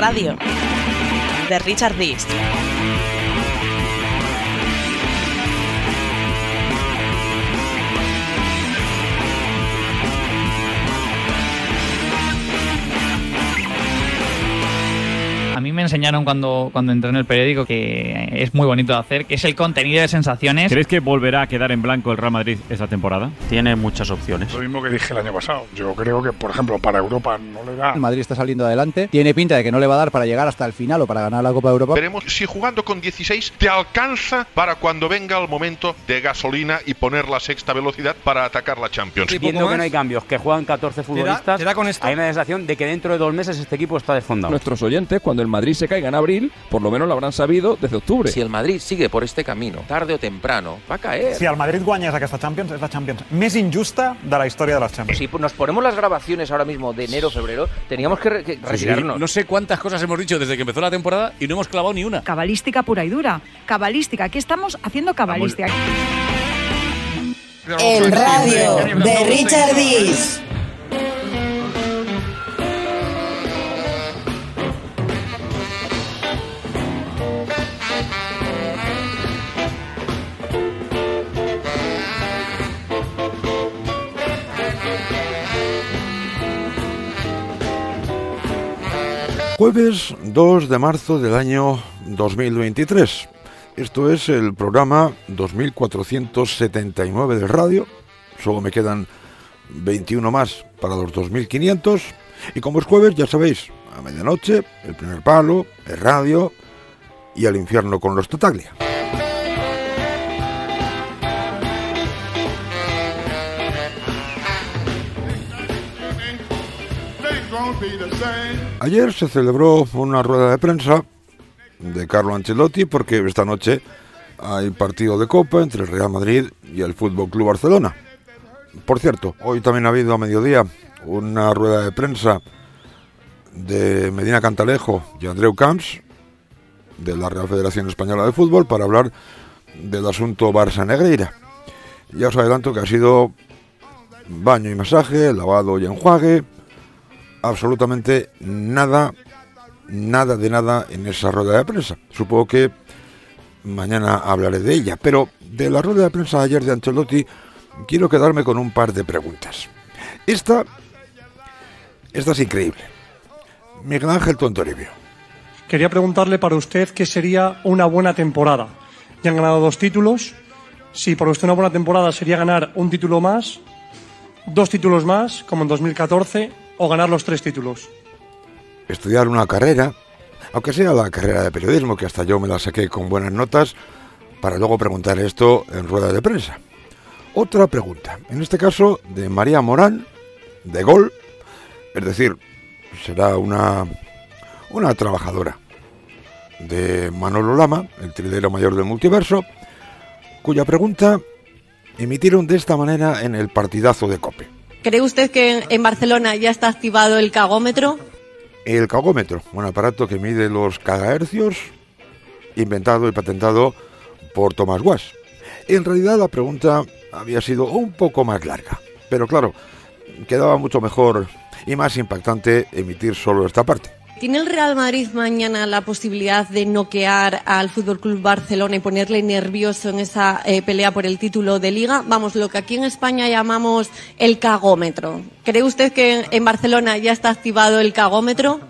Radio, de Richard Dist. Me enseñaron cuando, cuando entré en el periódico que es muy bonito de hacer, que es el contenido de sensaciones. ¿Crees que volverá a quedar en blanco el Real Madrid esta temporada? Tiene muchas opciones. Lo mismo que dije el año pasado. Yo creo que, por ejemplo, para Europa no le da. El Madrid está saliendo adelante. Tiene pinta de que no le va a dar para llegar hasta el final o para ganar la Copa de Europa. Veremos si jugando con 16 te alcanza para cuando venga el momento de gasolina y poner la sexta velocidad para atacar la Champions. Viendo que no hay cambios, que juegan 14 futbolistas, ¿Te da con esto? hay una sensación de que dentro de dos meses este equipo está desfondado. Nuestros oyentes, cuando el Madrid se caiga en abril, por lo menos lo habrán sabido desde octubre. Si el Madrid sigue por este camino, tarde o temprano, va a caer. Si el Madrid guanyes aquesta Champions, és la Champions més injusta de la història de les Champions. Si nos ponemos las grabaciones ahora mismo de enero, febrero, teníamos que, re- que retirarnos. No sé cuántas cosas hemos dicho desde que empezó la temporada y no hemos clavado ni una. Cabalística pura y dura. Cabalística. Aquí estamos haciendo cabalística. El radio de Richard Dis. Jueves 2 de marzo del año 2023. Esto es el programa 2479 del radio. Solo me quedan 21 más para los 2500. Y como es jueves, ya sabéis, a medianoche, el primer palo, el radio y al infierno con los Tataglia. Ayer se celebró una rueda de prensa de Carlo Ancelotti porque esta noche hay partido de Copa entre el Real Madrid y el Fútbol Club Barcelona. Por cierto, hoy también ha habido a mediodía una rueda de prensa de Medina Cantalejo y Andreu Camps de la Real Federación Española de Fútbol para hablar del asunto Barça Negreira. Ya os adelanto que ha sido baño y masaje, lavado y enjuague, absolutamente nada, nada de nada en esa rueda de prensa. Supongo que mañana hablaré de ella, pero de la rueda de prensa ayer de Ancelotti quiero quedarme con un par de preguntas. Esta, esta es increíble. Miguel Ángel Tontoribio. Quería preguntarle para usted qué sería una buena temporada. Ya han ganado dos títulos. Si para usted una buena temporada sería ganar un título más, dos títulos más, como en 2014, o ganar los tres títulos. Estudiar una carrera, aunque sea la carrera de periodismo, que hasta yo me la saqué con buenas notas, para luego preguntar esto en rueda de prensa. Otra pregunta, en este caso de María Morán, de Gol, es decir, será una, una trabajadora de Manolo Lama, el trilero mayor del multiverso, cuya pregunta emitieron de esta manera en el partidazo de Cope. ¿Cree usted que en- Barcelona ya está activado el cagómetro? El cagómetro, un aparato que mide los cagahercios, inventado y patentado por Thomas Wass. En realidad la pregunta había sido un poco más larga, pero claro, quedaba mucho mejor y más impactante emitir solo esta parte. ¿Tiene el Real Madrid mañana la posibilidad de noquear al Fútbol Club Barcelona y ponerle nervioso en esa eh, pelea por el título de Liga? Vamos, lo que aquí en España llamamos el cagómetro. ¿Cree usted que en- en Barcelona ya está activado el cagómetro?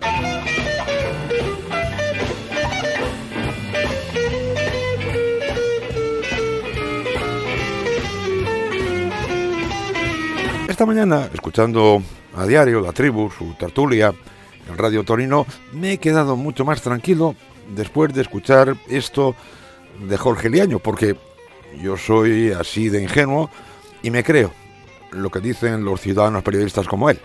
Esta mañana, escuchando a diario La Tribu, su tertulia en Radio Torino, me he quedado mucho más tranquilo después de escuchar esto de Jorge Liaño, porque yo soy así de ingenuo y me creo lo que dicen los ciudadanos periodistas como él.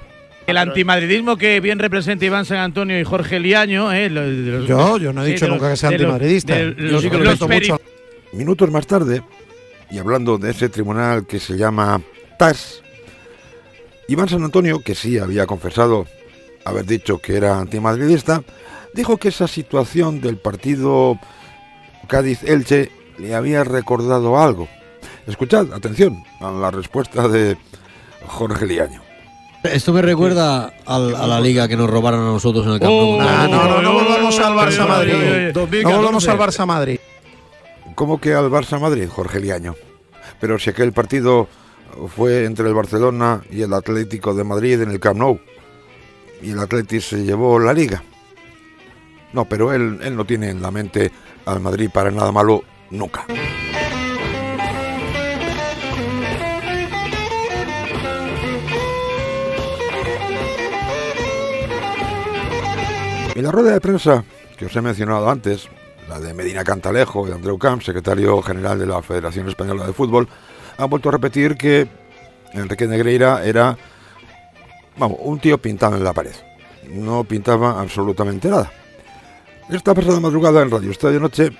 El antimadridismo que bien representa Iván San Antonio y Jorge Liaño. eh, los- Yo- yo no he dicho los- nunca que sea antimadridista. de Yo los- sí que lo peri- mucho. Minutos más tarde, y hablando de ese tribunal que se llama TAS, Iván San Antonio, que sí había confesado haber dicho que era antimadridista, dijo que esa situación del partido Cádiz-Elche le había recordado algo. Escuchad, atención, a la respuesta de Jorge Liaño. Esto me recuerda al- a la liga que nos robaron a nosotros en el Camp Nou. Ah, no, no, no volvamos al Barça Madrid. No volvamos al Barça Madrid. ¿Cómo que al Barça Madrid, Jorge Liaño? Pero si aquel partido fue entre el Barcelona y el Atlético de Madrid en el Camp Nou. Y el Atlético se llevó la liga. No, pero él, él no tiene en la mente al Madrid para nada malo nunca. Y la rueda de prensa que os he mencionado antes, la de Medina Cantalejo y Andreu Camp, secretario general de la Federación Española de Fútbol, han vuelto a repetir que Enrique Negreira era, vamos, un tío pintado en la pared. No pintaba absolutamente nada. Esta pasada madrugada en Radio Estadio Noche,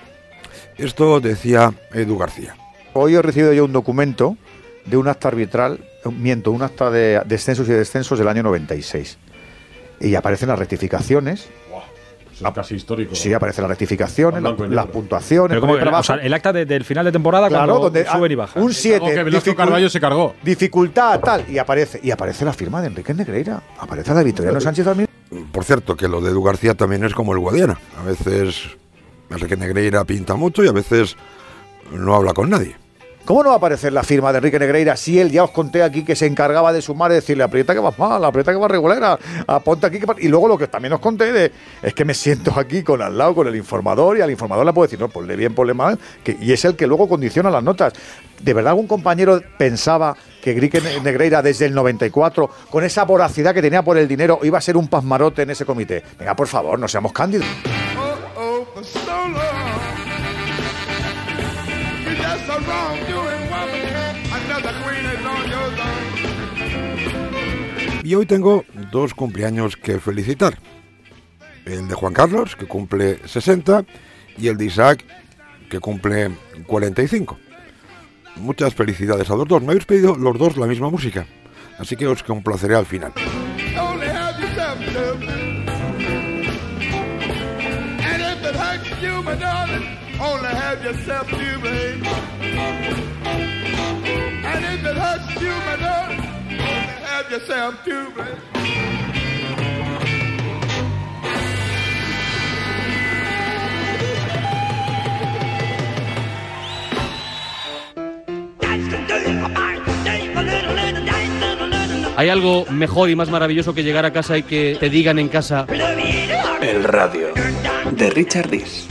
esto decía Edu García. Hoy he recibido yo un documento de un acta arbitral, eh, miento, un acta de descensos y descensos del año 96. Y aparecen las rectificaciones. Es casi histórico. Sí, aparecen las rectificaciones, En las, puntuaciones. Pero el que, trabajo. o sea, el acta de- del final de temporada Claro, cuando donde suben ah, y bajan. Un 7. Algo que Velasco Carballo se cargó. Dificultad, tal. Y aparece, y aparece la firma de Enrique Negreira. Aparece la de Victoriano Sánchez también. Por cierto, que lo de Edu García también es como el Guadiana. A veces Enrique Negreira pinta mucho y a veces no habla con nadie. ¿Cómo no va a aparecer la firma de Enrique Negreira si él ya os conté aquí que se encargaba de sumar y decirle aprieta que vas mal, aprieta que vas regulera, aponte aquí que va-". Y luego lo que también os conté es que me siento aquí con al lado con el informador y al informador le puedo decir, no, ponle bien, ponle mal, y es el que luego condiciona las notas. ¿De verdad algún compañero pensaba que Enrique Negreira desde el 94, con esa voracidad que tenía por el dinero, iba a ser un pasmarote en ese comité? Venga, por favor, no seamos cándidos. Y hoy tengo dos cumpleaños que felicitar. El de Juan Carlos, que cumple 60, y el de Isaac, que cumple 45. Muchas felicidades a los dos. Me habéis pedido los dos la misma música, así que os complaceré al final. Yourself to. It. ¿Hay algo mejor y más maravilloso que llegar a casa y que te digan en casa? El radio de Richard Dis.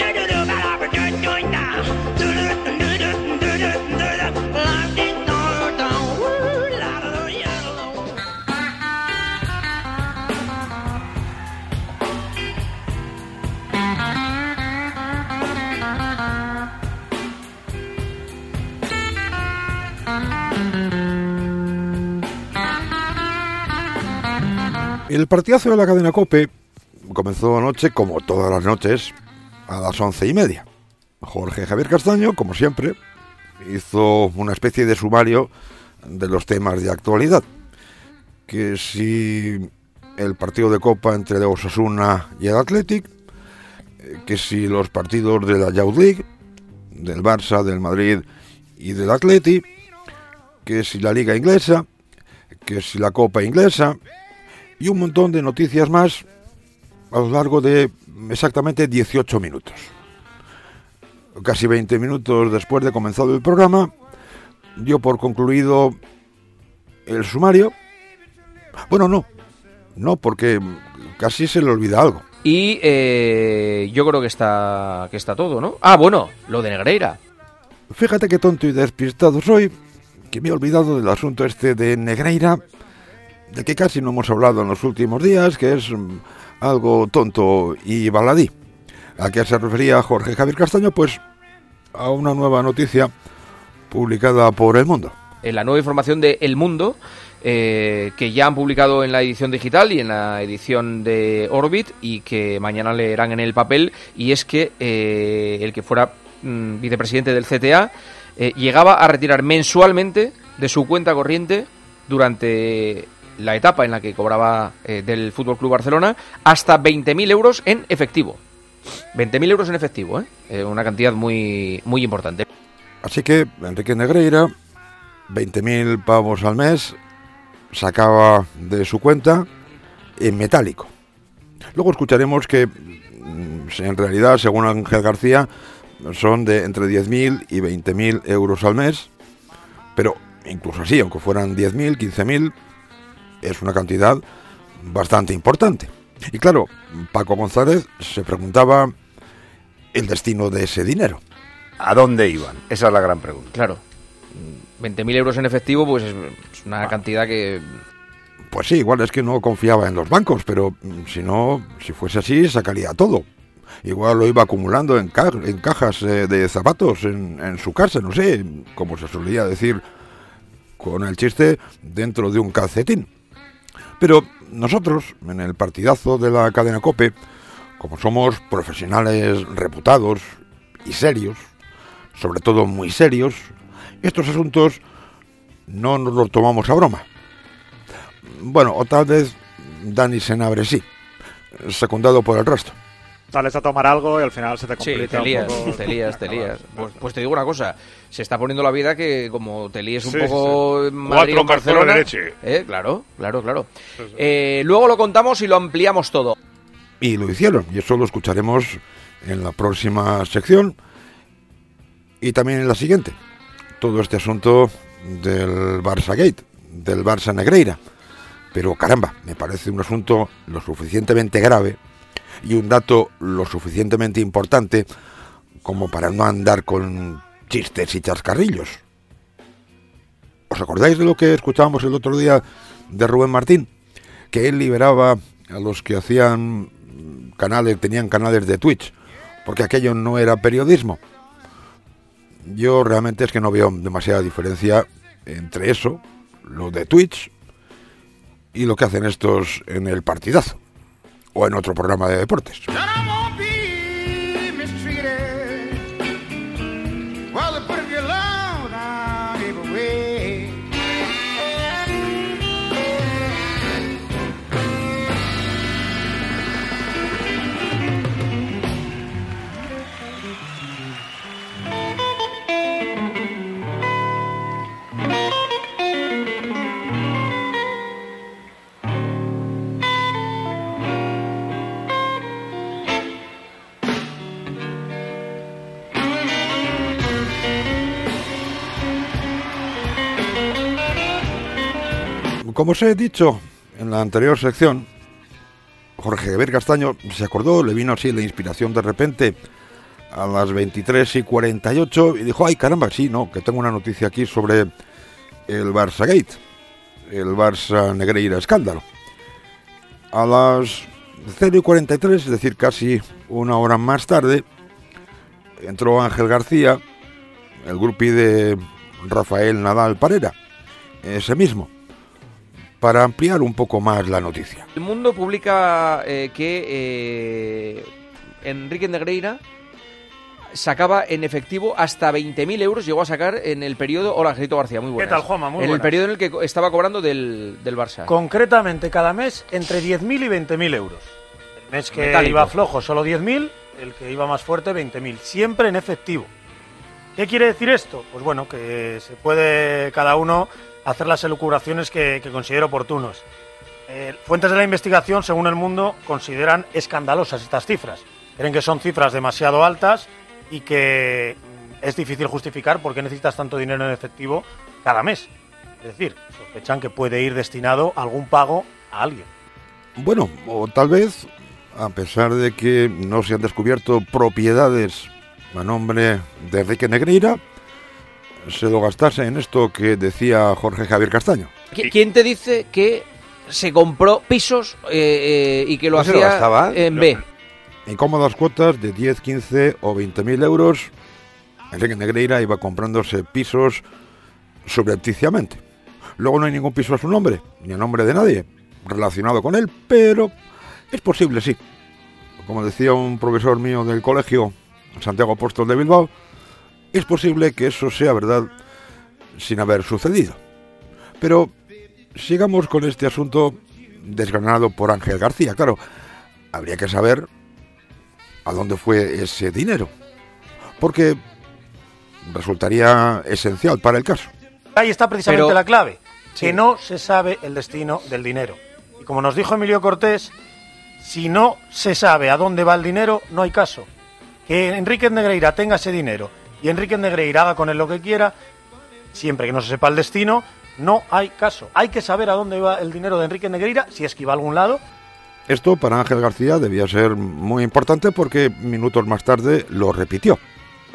El partidazo de la cadena Cope comenzó anoche, como todas las noches, a las once y media. Jorge Javier Castaño, como siempre, hizo una especie de sumario de los temas de actualidad. Que si el partido de Copa entre Osasuna y el Athletic, eh, que si los partidos de la Youth League, del Barça, del Madrid y del Atleti, que si la Liga Inglesa, que si la Copa Inglesa, y un montón de noticias más a lo largo de exactamente 18 minutos. Casi 20 minutos después de comenzado el programa, dio por concluido el sumario. Bueno, no, no, porque casi se le olvida algo. Y eh, yo creo que está, que está todo, ¿no? Ah, bueno, lo de Negreira. Fíjate qué tonto y despistado soy, que me he olvidado del asunto este de Negreira, del que casi no hemos hablado en los últimos días, que es mm, algo tonto y baladí. ¿A qué se refería Jorge Javier Castaño? Pues a una nueva noticia publicada por El Mundo. En la nueva información de El Mundo, eh, que ya han publicado en la edición digital y en la edición de Orbit y que mañana leerán en el papel, y es que eh, el que fuera mm, vicepresidente del CTA eh, llegaba a retirar mensualmente de su cuenta corriente durante la etapa en la que cobraba eh, del Fútbol Club Barcelona hasta 20.000 euros en efectivo. 20.000 euros en efectivo, ¿eh? Eh, una cantidad muy, muy importante. Así que Enrique Negreira, 20.000 pavos al mes sacaba de su cuenta en metálico. Luego escucharemos que mm, en realidad, según Ángel García, son de entre 10.000 y 20.000 euros al mes, pero incluso así, aunque fueran 10.000, 15.000, es una cantidad bastante importante. Y claro, Paco González se preguntaba el destino de ese dinero. ¿A dónde iban? Esa es la gran pregunta. Claro. 20.000 euros en efectivo, pues es una cantidad que... Pues sí, igual es que no confiaba en los bancos, pero si no, si fuese así, sacaría todo. Igual lo iba acumulando en, ca- en cajas eh, de zapatos en, en su casa, no sé, como se solía decir con el chiste, dentro de un calcetín. Pero nosotros, en el partidazo de la cadena Cope, como somos profesionales reputados y serios, sobre todo muy serios, estos asuntos no nos los tomamos a broma. Bueno, o tal vez Dani Senabre sí, secundado por el resto. Sales a tomar algo y al final se te Sí, complica te lías, un poco. te lías, te lías. Pues, pues te digo una cosa, se está poniendo la vida que como te líes un Sí, poco sí. en Madrid Cuatro en Barcelona, leche. eh, claro, claro, claro. Eh, luego lo contamos y lo ampliamos todo. Y lo hicieron, y eso lo escucharemos en la próxima sección y también en la siguiente. Todo este asunto del Barça Gate, del Barça Negreira. Pero caramba, me parece un asunto lo suficientemente grave y un dato lo suficientemente importante como para no andar con chistes y chascarrillos. ¿Os acordáis de lo que escuchábamos el otro día de Rubén Martín? Que él liberaba a los que hacían canales, tenían canales de Twitch, porque aquello no era periodismo. Yo realmente es que no veo demasiada diferencia entre eso, lo de Twitch, y lo que hacen estos en el partidazo, o en otro programa de deportes. Como os he dicho en la anterior sección, Jorge Javier Castaño se acordó, le vino así la inspiración de repente a las 23 y 48 y dijo, ay caramba, sí, no, que tengo una noticia aquí sobre el Barça Gate, el Barça Negreira escándalo. A las 0 y 43, es decir, casi una hora más tarde, entró Ángel García, el grupi de Rafael Nadal Parera, ese mismo, para ampliar un poco más la noticia. El Mundo publica eh, que eh, Enrique Negreira sacaba en efectivo hasta 20.000 euros, llegó a sacar en el periodo... Hola, Angelito García, muy buenas. tal, Juanma? Muy En el periodo en el que estaba cobrando del, del Barça. Concretamente, cada mes entre 10.000 y 20.000 euros. El mes que Metálico. iba flojo, solo 10.000, el que iba más fuerte, 20.000. Siempre en efectivo. ¿Qué quiere decir esto? Pues bueno, que se puede cada uno hacer las elucubraciones que, considere oportunos. Eh, fuentes de la investigación, según el mundo, consideran escandalosas estas cifras. Creen que son cifras demasiado altas y que mm, es difícil justificar por qué necesitas tanto dinero en efectivo cada mes. Es decir, sospechan que puede ir destinado a algún pago a alguien. Bueno, o tal vez, a pesar de que no se han descubierto propiedades a nombre de Enrique Negreira, se lo gastase en esto que decía Jorge Javier Castaño. ¿Qui- ¿Quién te dice que se compró pisos eh, eh, y que lo ¿No se lo hacía gastaba? en B? En cómodas cuotas de 10, 15 o 20 mil euros, Enrique Negreira iba comprándose pisos subrepticiamente. Luego no hay ningún piso a su nombre, ni a nombre de nadie relacionado con él, pero es posible, sí. Como decía un profesor mío del colegio, Santiago Apóstol de Bilbao, es posible que eso sea verdad sin haber sucedido. Pero sigamos con este asunto desgranado por Ángel García. Claro, habría que saber a dónde fue ese dinero, porque resultaría esencial para el caso. Ahí está precisamente Pero- la clave. que no se sabe el destino del dinero. Y como nos dijo Emilio Cortés, si no se sabe a dónde va el dinero, no hay caso. Que Enrique Negreira tenga ese dinero y Enrique Negreira haga con él lo que quiera, siempre que no se sepa el destino, no hay caso. Hay que saber a dónde va el dinero de Enrique Negreira, si es que iba a algún lado. Esto para Ángel García debía ser muy importante porque minutos más tarde lo repitió.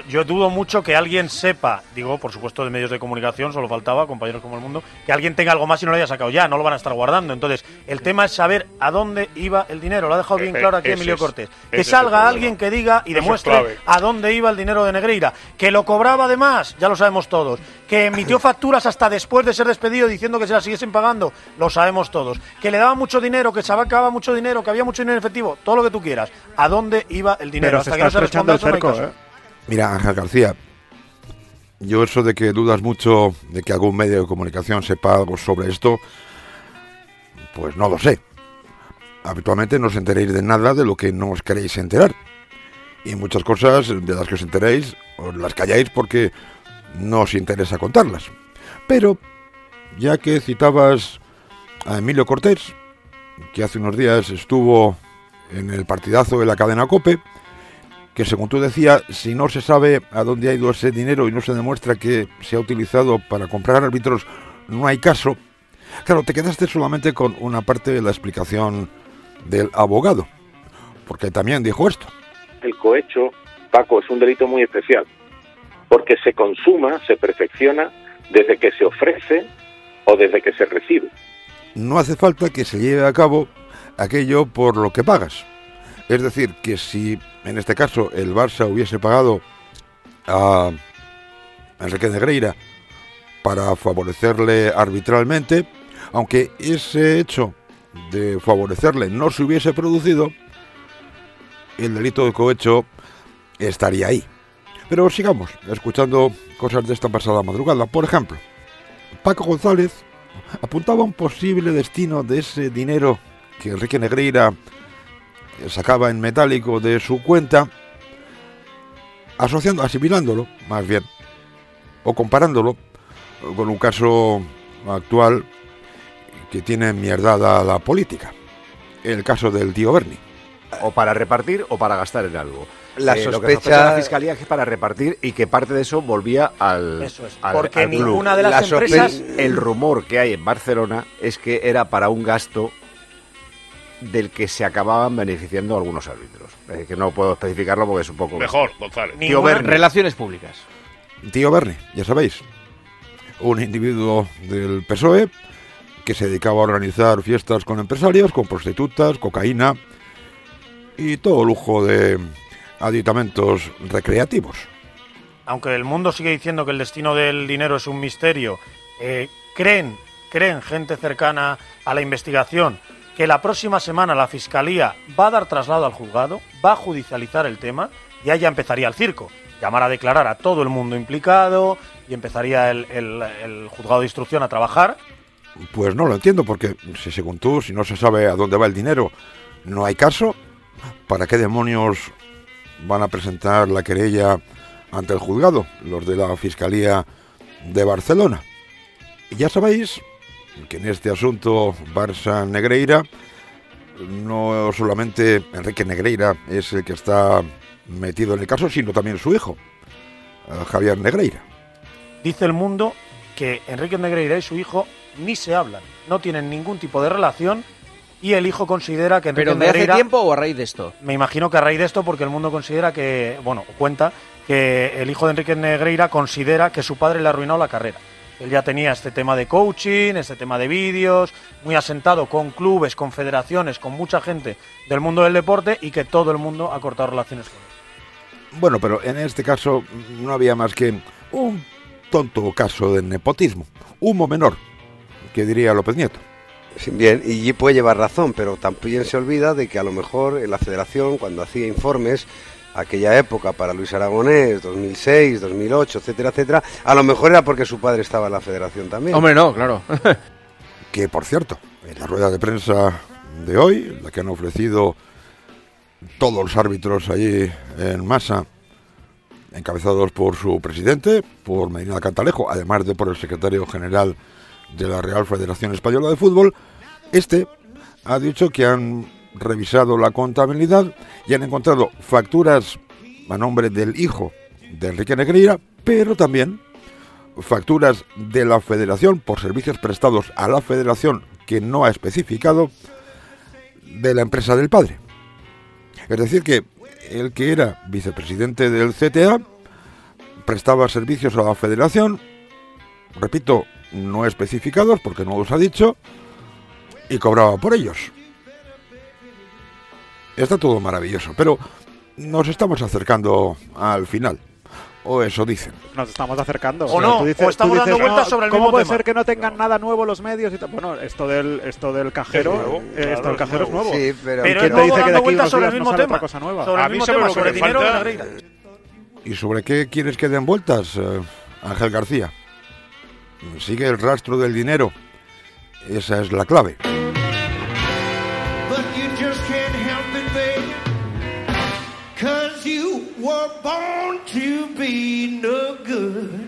Yo dudo mucho que alguien sepa, digo, por supuesto, de medios de comunicación, solo faltaba, compañeros como el mundo, que alguien tenga algo más y no lo haya sacado ya, no lo van a estar guardando. Entonces, el tema es saber a dónde iba el dinero. Lo ha dejado bien Eh, claro aquí Emilio es- Cortés. Que salga alguien que diga y demuestre a dónde iba el dinero de Negreira. Que lo cobraba además, ya lo sabemos todos. Que emitió facturas hasta después de ser despedido diciendo que se las siguiesen pagando, lo sabemos todos. Que le daba mucho dinero, que sacaba mucho dinero, que había mucho dinero en efectivo, todo lo que tú quieras. ¿A dónde iba el dinero? Pero se está estrechando el cerco, ¿eh? Mira, Ángel García, yo eso de que dudas mucho de que algún medio de comunicación sepa algo sobre esto, pues no lo sé. Habitualmente no os enteréis de nada de lo que no os queréis enterar. Y muchas cosas de las que os enteréis, os las calláis porque no os interesa contarlas. Pero, ya que citabas a Emilio Cortés, que hace unos días estuvo en el partidazo de la cadena COPE, que según tú decías, si no se sabe a dónde ha ido ese dinero y no se demuestra que se ha utilizado para comprar árbitros, no hay caso. Claro, te quedaste solamente con una parte de la explicación del abogado, porque también dijo esto. El cohecho, Paco, es un delito muy especial, porque se consuma, se perfecciona desde que se ofrece o desde que se recibe. No hace falta que se lleve a cabo aquello por lo que pagas. Es decir, que si en este caso el Barça hubiese pagado a Enrique Negreira para favorecerle arbitralmente, aunque ese hecho de favorecerle no se hubiese producido, el delito de cohecho estaría ahí. Pero sigamos escuchando cosas de esta pasada madrugada. Por ejemplo, Paco González apuntaba a un posible destino de ese dinero que Enrique Negreira sacaba en metálico de su cuenta, asociando, asimilándolo, más bien, o comparándolo con un caso actual que tiene mierdada la política, el caso del tío Bernie. O para repartir o para gastar en algo. La Eh, sospecha- sospecha la fiscalía es que es para repartir y que parte de eso volvía al. Eso es, al- porque al club. ninguna de las La sospe- empresas- El rumor que hay en Barcelona es que era para un gasto del que se acababan beneficiando algunos árbitros. Eh, que no puedo especificarlo porque es un poco. Mejor, González. Tío. Relaciones públicas. Tío Bernie, ya sabéis, un individuo del PSOE que se dedicaba a organizar fiestas con empresarios, con prostitutas, cocaína y todo lujo de aditamentos recreativos. aunque el mundo sigue diciendo que el destino del dinero es un misterio, eh, creen, creen gente cercana a la investigación que la próxima semana la fiscalía va a dar traslado al juzgado, va a judicializar el tema y ahí ya empezaría el circo. Llamar a declarar a todo el mundo implicado y empezaría el, juzgado de instrucción a trabajar. Pues no lo entiendo, porque si según tú, si no se sabe a dónde va el dinero, no hay caso, ¿para qué demonios van a presentar la querella ante el juzgado, los de la Fiscalía de Barcelona? Ya sabéis que en este asunto Barça-Negreira, no solamente Enrique Negreira es el que está metido en el caso, sino también su hijo, eh, Javier Negreira. Dice el mundo que Enrique Negreira y su hijo ni se hablan, no tienen ningún tipo de relación y el hijo considera que Enrique ¿Pero de hace Negreira... tiempo o a raíz de esto? Me imagino que a raíz de esto, porque el mundo considera que, bueno, cuenta que el hijo de Enrique Negreira considera que su padre le ha arruinado la carrera. Él ya tenía este tema de coaching, este tema de vídeos, muy asentado con clubes, con federaciones, con mucha gente del mundo del deporte y que todo el mundo ha cortado relaciones con él. Bueno, pero en este caso no había más que un tonto caso de nepotismo, humo menor, que diría López Nieto. Bien, y puede llevar razón, pero también se olvida de que a lo mejor en la federación, cuando hacía informes, aquella época para Luis Aragonés, 2006, 2008, etcétera, etcétera, a lo mejor era porque su padre estaba en la federación también. Hombre, no, claro. Que por cierto, en la rueda de prensa de hoy, la que han ofrecido todos los árbitros allí en masa, encabezados por su presidente, por Medina Cantalejo, además de por el secretario general de la Real Federación Española de Fútbol, este ha dicho que han revisado la contabilidad y han encontrado facturas a nombre del hijo de Enrique Negreira, pero también facturas de la federación por servicios prestados a la federación que no ha especificado de la empresa del padre. Es decir, que el que era vicepresidente del CTA prestaba servicios a la federación, repito, no especificados porque no los ha dicho, y cobraba por ellos. Está todo maravilloso, pero nos estamos acercando al final. O eso dicen. Nos estamos acercando. O no, Tú o estamos dando vueltas sobre el ¿Cómo mismo puede tema? ser que no tengan nada nuevo los medios? Y bueno, esto del, esto del cajero, Es nuevo, eh, claro, esto del es cajero es nuevo. nuevo. Sí, pero- ¿Y Pero quién es te dice nuevo que de dando aquí vueltas sobre el mismo no tema. otra cosa nueva? Sobre el A mismo sobre tema, sobre dinero de. ¿Y sobre qué quieres que den vueltas, eh, Ángel García? Sigue el rastro del dinero. Esa es la clave. Be no good.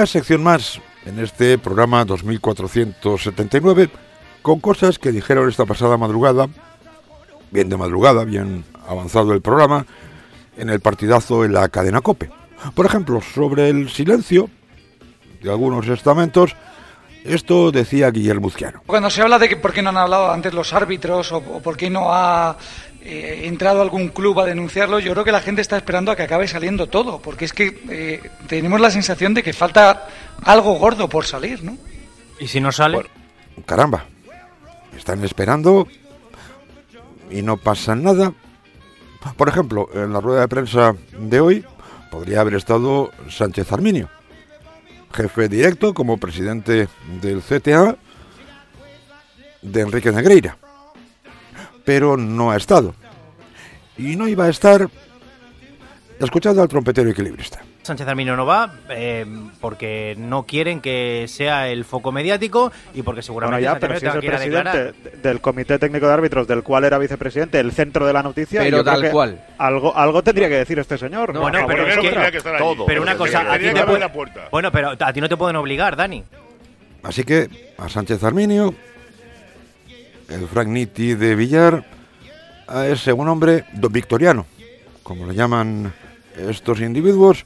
Una sección más en este programa 2479 con cosas que dijeron esta pasada madrugada, bien de madrugada, bien avanzado el programa, en el partidazo en la cadena Cope. Por ejemplo, sobre el silencio de algunos estamentos, esto decía Guillermo Uzquiano. Cuando se habla de que por qué no han hablado antes los árbitros o, o por qué no ha eh, entrado algún club a denunciarlo, yo creo que la gente está esperando a que acabe saliendo todo, porque es que eh, tenemos la sensación de que falta algo gordo por salir, ¿no? ¿Y si no sale? Caramba, están esperando y no pasa nada. Por ejemplo, en la rueda de prensa de hoy podría haber estado Sánchez Arminio, jefe directo como presidente del CTA de Enrique Negreira, pero no ha estado. Y no iba a estar escuchando al trompetero equilibrista. Sánchez Arminio no va eh, porque no quieren que sea el foco mediático y porque Bueno, seguramente ya, Sánchez pero si es el que presidente de- del Comité Técnico de Árbitros, del cual era vicepresidente, el centro de la noticia. y Pero yo creo tal que cual. Algo, algo tendría que decir este señor. ¿no? Bueno, pero es que, contra. pero una cosa, a ti te que puede- bueno, pero a ti no te pueden obligar, Dani. Así que a Sánchez Arminio, el Frank Nitti de Villar, a ese un hombre victoriano, como le llaman estos individuos,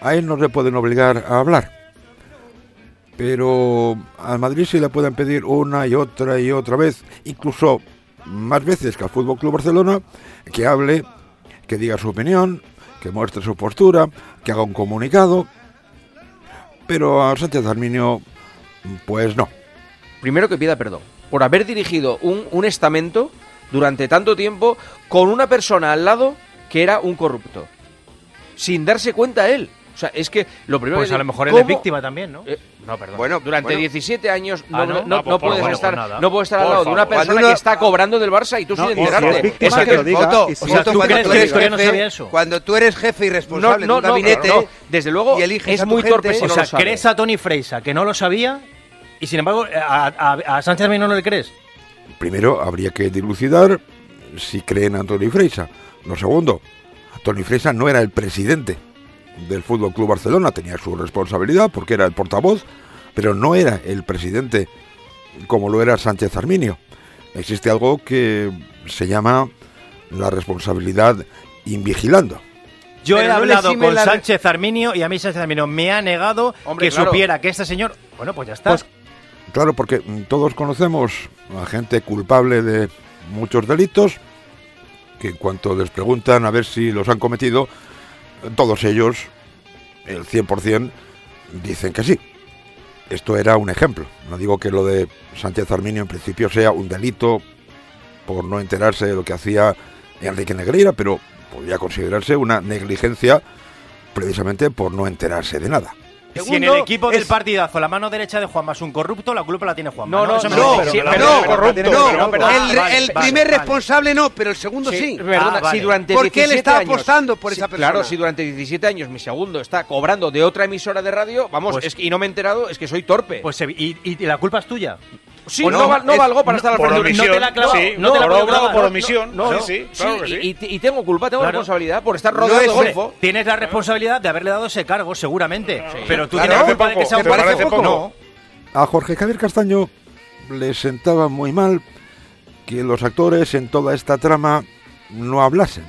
a él no le pueden obligar a hablar. Pero al Madrid sí le pueden pedir una y otra y otra vez, incluso más veces que al Fútbol Club Barcelona, que hable, que diga su opinión, que muestre su postura, que haga un comunicado. Pero a Sánchez Arminio, pues no. Primero que pida perdón por haber dirigido un, un estamento durante tanto tiempo con una persona al lado que era un corrupto. Sin darse cuenta él. O sea, es que lo primero Pues que a lo mejor él es víctima también, ¿no? Eh, no, perdón. Bueno, durante Bueno. 17 años no, Ah, ¿no? no, no- Ah, pues por puedes favor, estar, pues nada. no puedes estar al lado de una persona Cuando que está cobrando del Barça y tú No, sin y si es enterarte. que que- lo diga, Foto, y si o sea, es ¿tú lo la diga. historia no Jefe, sabía eso? Cuando tú eres jefe y responsable No, de un no, gabinete no, no. Desde luego y es muy gente, torpe si O no sea, lo sabe. ¿crees a Tony Freisa que no lo sabía y sin embargo a, a- a Sánchez Arminio no le crees? Primero, habría que dilucidar si creen a Tony Freisa. Lo segundo, Tony Freisa no era el presidente del Fútbol Club Barcelona, tenía su responsabilidad porque era el portavoz, pero no era el presidente como lo era Sánchez Arminio. Existe algo que se llama la responsabilidad invigilando. Yo Pero he hablado con la- Sánchez Arminio y a mí Sánchez Arminio me ha negado Hombre, que claro. supiera que este señor... Bueno, pues ya está. Pues, Claro, porque mm, todos conocemos a gente culpable de muchos delitos que en cuanto les preguntan a ver si los han cometido, todos ellos, el 100%, dicen que sí. Esto era un ejemplo. No digo que lo de Sánchez Arminio en principio sea un delito por no enterarse de lo que hacía Enrique Negreira, pero podría considerarse una negligencia precisamente por no enterarse de nada. Si en Segundo, el equipo del es- partidazo la mano derecha de Juanma es un corrupto, la culpa la tiene Juanma. No, no, no, dice. sí, Pero- pero- no, pero- el- el vale, primer vale. responsable no, pero el segundo sí. Perdona, Ah, si durante ¿Por qué él 17 está años- apostando por esa persona? Claro, si durante 17 años mi segundo está cobrando de otra emisora de radio, vamos, Pues- es que, y no me he enterado, es que soy torpe. Pues, y la culpa es tuya. Sí, ¿O no, val- no valgo para estar al por frente de un- omisión, No te la clavo, sí, no te la por obra omisión, no, ¿no? sí, Sí, sí, claro que y, sí. y- y tengo culpa, tengo Claro. responsabilidad por estar No rodeado es- de golfo. Tienes la responsabilidad de haberle dado ese cargo, seguramente. Pero tú Claro, tienes la ¿te culpa de que sea un parece poco? No. A Jorge Javier Castaño le sentaba muy mal que los actores en toda esta trama no hablasen.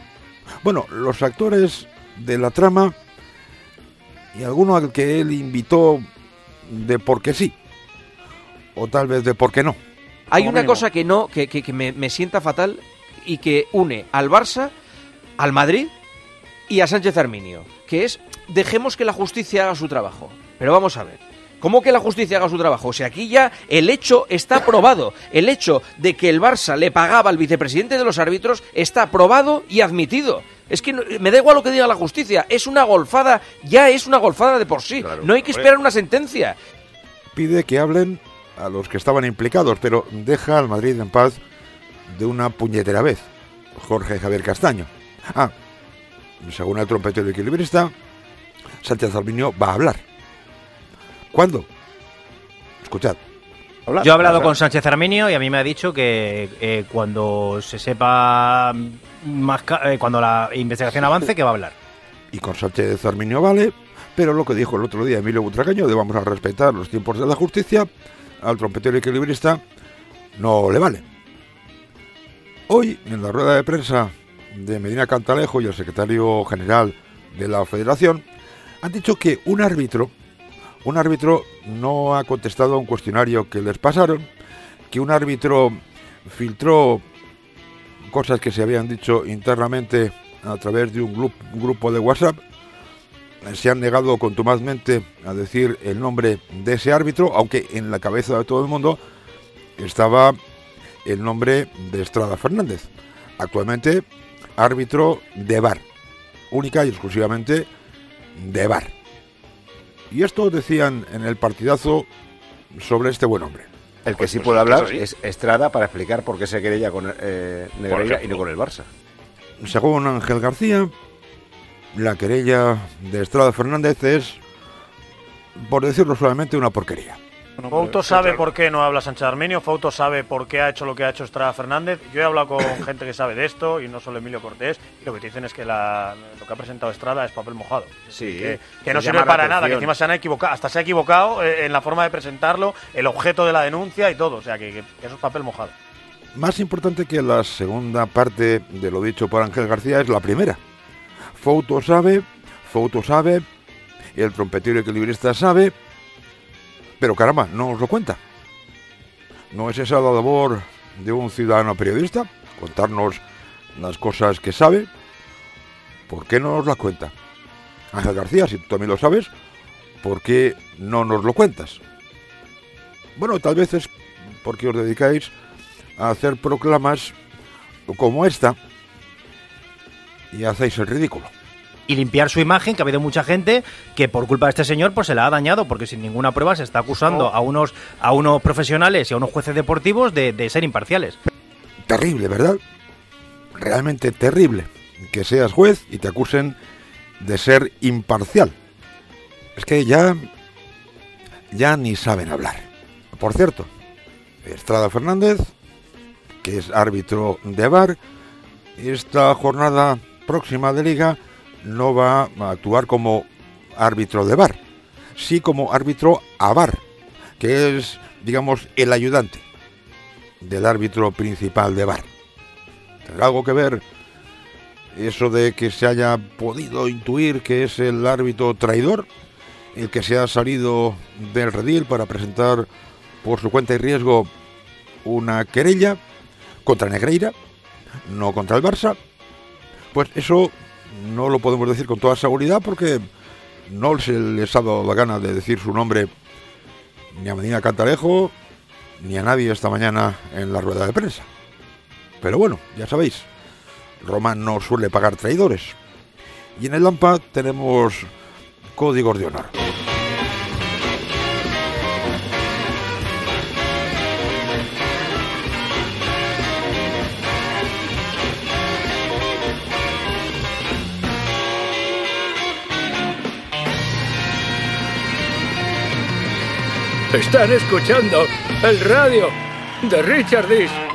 Bueno, los actores de la trama y alguno al que él invitó de porque sí, o tal vez de porque no. Hay una mínimo. cosa que no, que, que- que me, me sienta fatal y que une al Barça, al Madrid y a Sánchez Arminio, que es dejemos que la justicia haga su trabajo. Pero vamos a ver. ¿Cómo que la justicia haga su trabajo? O sea, aquí ya el hecho está probado. El hecho de que el Barça le pagaba al vicepresidente de los árbitros está probado y admitido. Es que no- me da igual lo que diga la justicia. Es una golfada, ya es una golfada de por sí. no hay que esperar una sentencia. Pide que hablen a los que estaban implicados, pero deja al Madrid en paz de una puñetera vez. Jorge Javier Castaño. Ah, según el trompetero equilibrista, Sánchez Arminio va a hablar. ¿Cuándo? Escuchad. Yo he hablado con Sánchez Arminio y a mí me ha dicho que eh, cuando se sepa más, ca- eh, cuando la investigación avance, que va a hablar. Y con Sánchez Arminio vale, pero lo que dijo el otro día Emilio Butracaño de vamos a respetar los tiempos de la justicia, al trompetero equilibrista no le vale. Hoy, en la rueda de prensa de Medina Cantalejo y el secretario general de la federación, han dicho que un árbitro, un árbitro no ha contestado a un cuestionario que les pasaron, que un árbitro filtró cosas que se habían dicho internamente a través de un, grupo de WhatsApp. Se han negado contumazmente a decir el nombre de ese árbitro, aunque en la cabeza de todo el mundo estaba el nombre de Estrada Fernández, actualmente árbitro de bar, única y exclusivamente de bar. Y esto decían en el partidazo sobre este buen hombre. El que Pues, sí pues, puede hablar es Estrada para explicar por qué se querella con eh, Negreira y no con el Barça. Según Ángel García, la querella de Estrada Fernández es, por decirlo suavemente, una porquería. Fouto sabe por qué no habla Sánchez Armenio, Fouto sabe por qué ha hecho lo que ha hecho Estrada Fernández. Yo he hablado con gente que sabe de esto y no solo Emilio Cortés, y lo que te dicen es que la- lo que ha presentado Estrada es papel mojado. Sí, que, que no sirve para nada, que encima se han equivocado, hasta se ha equivocado eh, en la forma de presentarlo, el objeto de la denuncia y todo, o sea que, que eso es papel mojado. Más importante que la segunda parte de lo dicho por Ángel García es la primera. Fouto sabe, Fouto sabe, el trompetero equilibrista sabe, pero caramba, no os lo cuenta. ¿No es esa la labor de un ciudadano periodista? Contarnos las cosas que sabe. ¿Por qué no nos las cuenta? Ángel García, si tú también lo sabes, ¿por qué no nos lo cuentas? Bueno, tal vez es porque os dedicáis a hacer proclamas como esta y hacéis el ridículo. Y limpiar su imagen, que ha habido mucha gente que por culpa de este señor pues se la ha dañado, porque sin ninguna prueba se está acusando a unos, a unos profesionales y a unos jueces deportivos de, de ser imparciales. Terrible, ¿verdad? Realmente terrible que seas juez y te acusen de ser imparcial. Es que ya ya ni saben hablar. Por cierto, Estrada Fernández, que es árbitro de VAR, esta jornada próxima de liga no va a actuar como árbitro de VAR, sí como árbitro a VAR, que es, digamos, el ayudante del árbitro principal de VAR. ¿Tendrá algo que ver eso de que se haya podido intuir que es el árbitro traidor, el que se ha salido del redil para presentar por su cuenta y riesgo una querella contra Negreira, no contra el Barça? Pues eso no lo podemos decir con toda seguridad porque no se les ha dado la gana de decir su nombre ni a Medina Cantalejo ni a nadie esta mañana en la rueda de prensa. Pero bueno, ya sabéis, Roma no suele pagar traidores. Y en el Lampa tenemos códigos de honor. Están escuchando el radio de Richard Dis.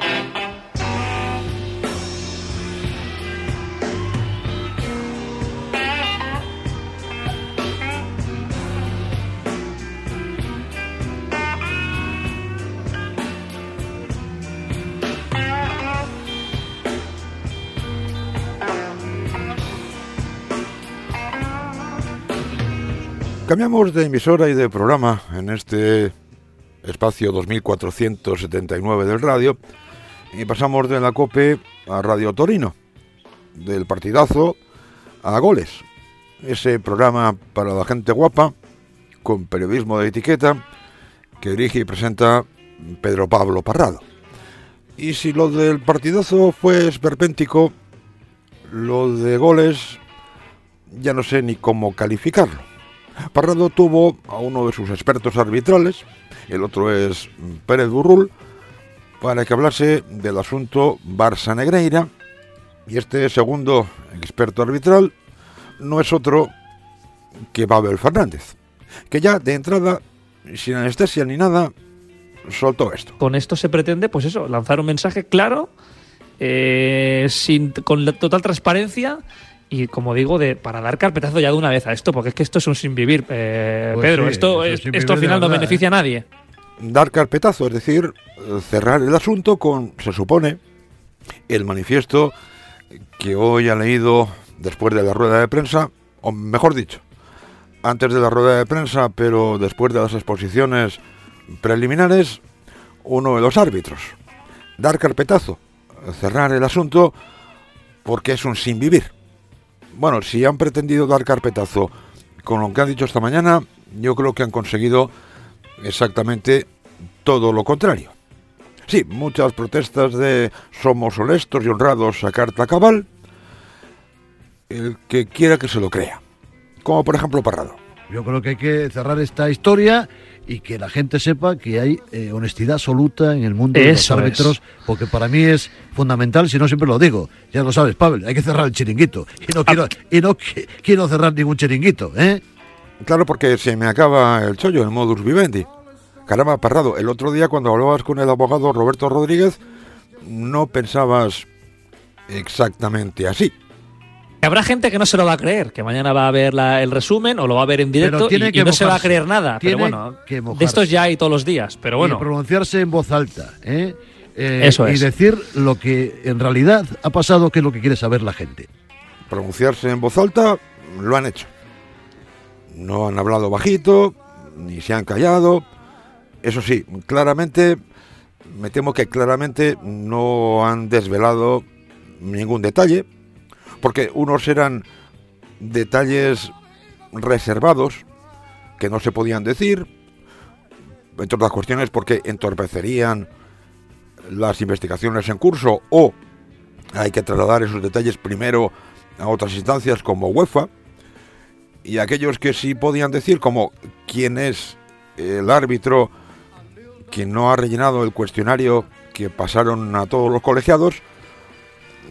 Cambiamos de emisora y de programa en este espacio 2479 del radio y pasamos de la COPE a Radio Torino, del partidazo a goles. Ese programa para la gente guapa, con periodismo de etiqueta, que dirige y presenta Pedro Pablo Parrado. Y si lo del partidazo fue esperpéntico, lo de goles ya no sé ni cómo calificarlo. Parrado tuvo a uno de sus expertos arbitrales, el otro es Pérez Burrul, para que hablase del asunto Barça Negreira. Y este segundo experto arbitral no es otro que Babel Fernández, que ya de entrada, sin anestesia ni nada, soltó esto. Con esto se pretende, pues eso, lanzar un mensaje claro, eh, sin, con la total transparencia y como digo, de para dar carpetazo ya de una vez a esto, porque es que esto es un sin vivir, eh, Pues Pedro. sí, esto, es esto al final no beneficia a nadie. dar carpetazo, es decir, cerrar el asunto con, se supone, el manifiesto que hoy ha leído después de la rueda de prensa, o mejor dicho, antes de la rueda de prensa, pero después de las exposiciones preliminares, uno de los árbitros. Dar carpetazo, cerrar el asunto, porque es un sin vivir. Bueno, si han pretendido dar carpetazo con lo que han dicho esta mañana, yo creo que han conseguido exactamente todo lo contrario. Sí, muchas protestas de somos honestos y honrados a carta cabal. El que quiera que se lo crea. Como por ejemplo Parrado. Yo creo que hay que cerrar esta historia y que la gente sepa que hay eh, honestidad absoluta en el mundo de los árbitros, porque para mí es fundamental, si no siempre lo digo. Ya lo sabes, Pablo, hay que cerrar el chiringuito. Y no quiero, y no qui- quiero cerrar ningún chiringuito, ¿eh? Claro, porque se me acaba el chollo, el modus vivendi. Caramba, Parrado, el otro día cuando hablabas con el abogado Roberto Rodríguez, no pensabas exactamente así. Que Habrá gente que no se lo va a creer, que mañana va a ver la- el resumen o lo va a ver en directo y, y no se va a creer nada. Pero bueno, que de estos ya hay todos los días. Pero bueno, Y pronunciarse en voz alta, ¿eh? Eh, Eso Y es. decir lo que en realidad ha pasado, que es lo que quiere saber la gente. Pronunciarse en voz alta, lo han hecho. No han hablado bajito, ni se han callado. Eso sí, claramente, me temo que claramente no han desvelado ningún detalle, porque unos eran detalles reservados que no se podían decir, entre otras cuestiones porque entorpecerían las investigaciones en curso o hay que trasladar esos detalles primero a otras instancias como UEFA. Y aquellos que sí podían decir como quién es el árbitro que no ha rellenado el cuestionario que pasaron a todos los colegiados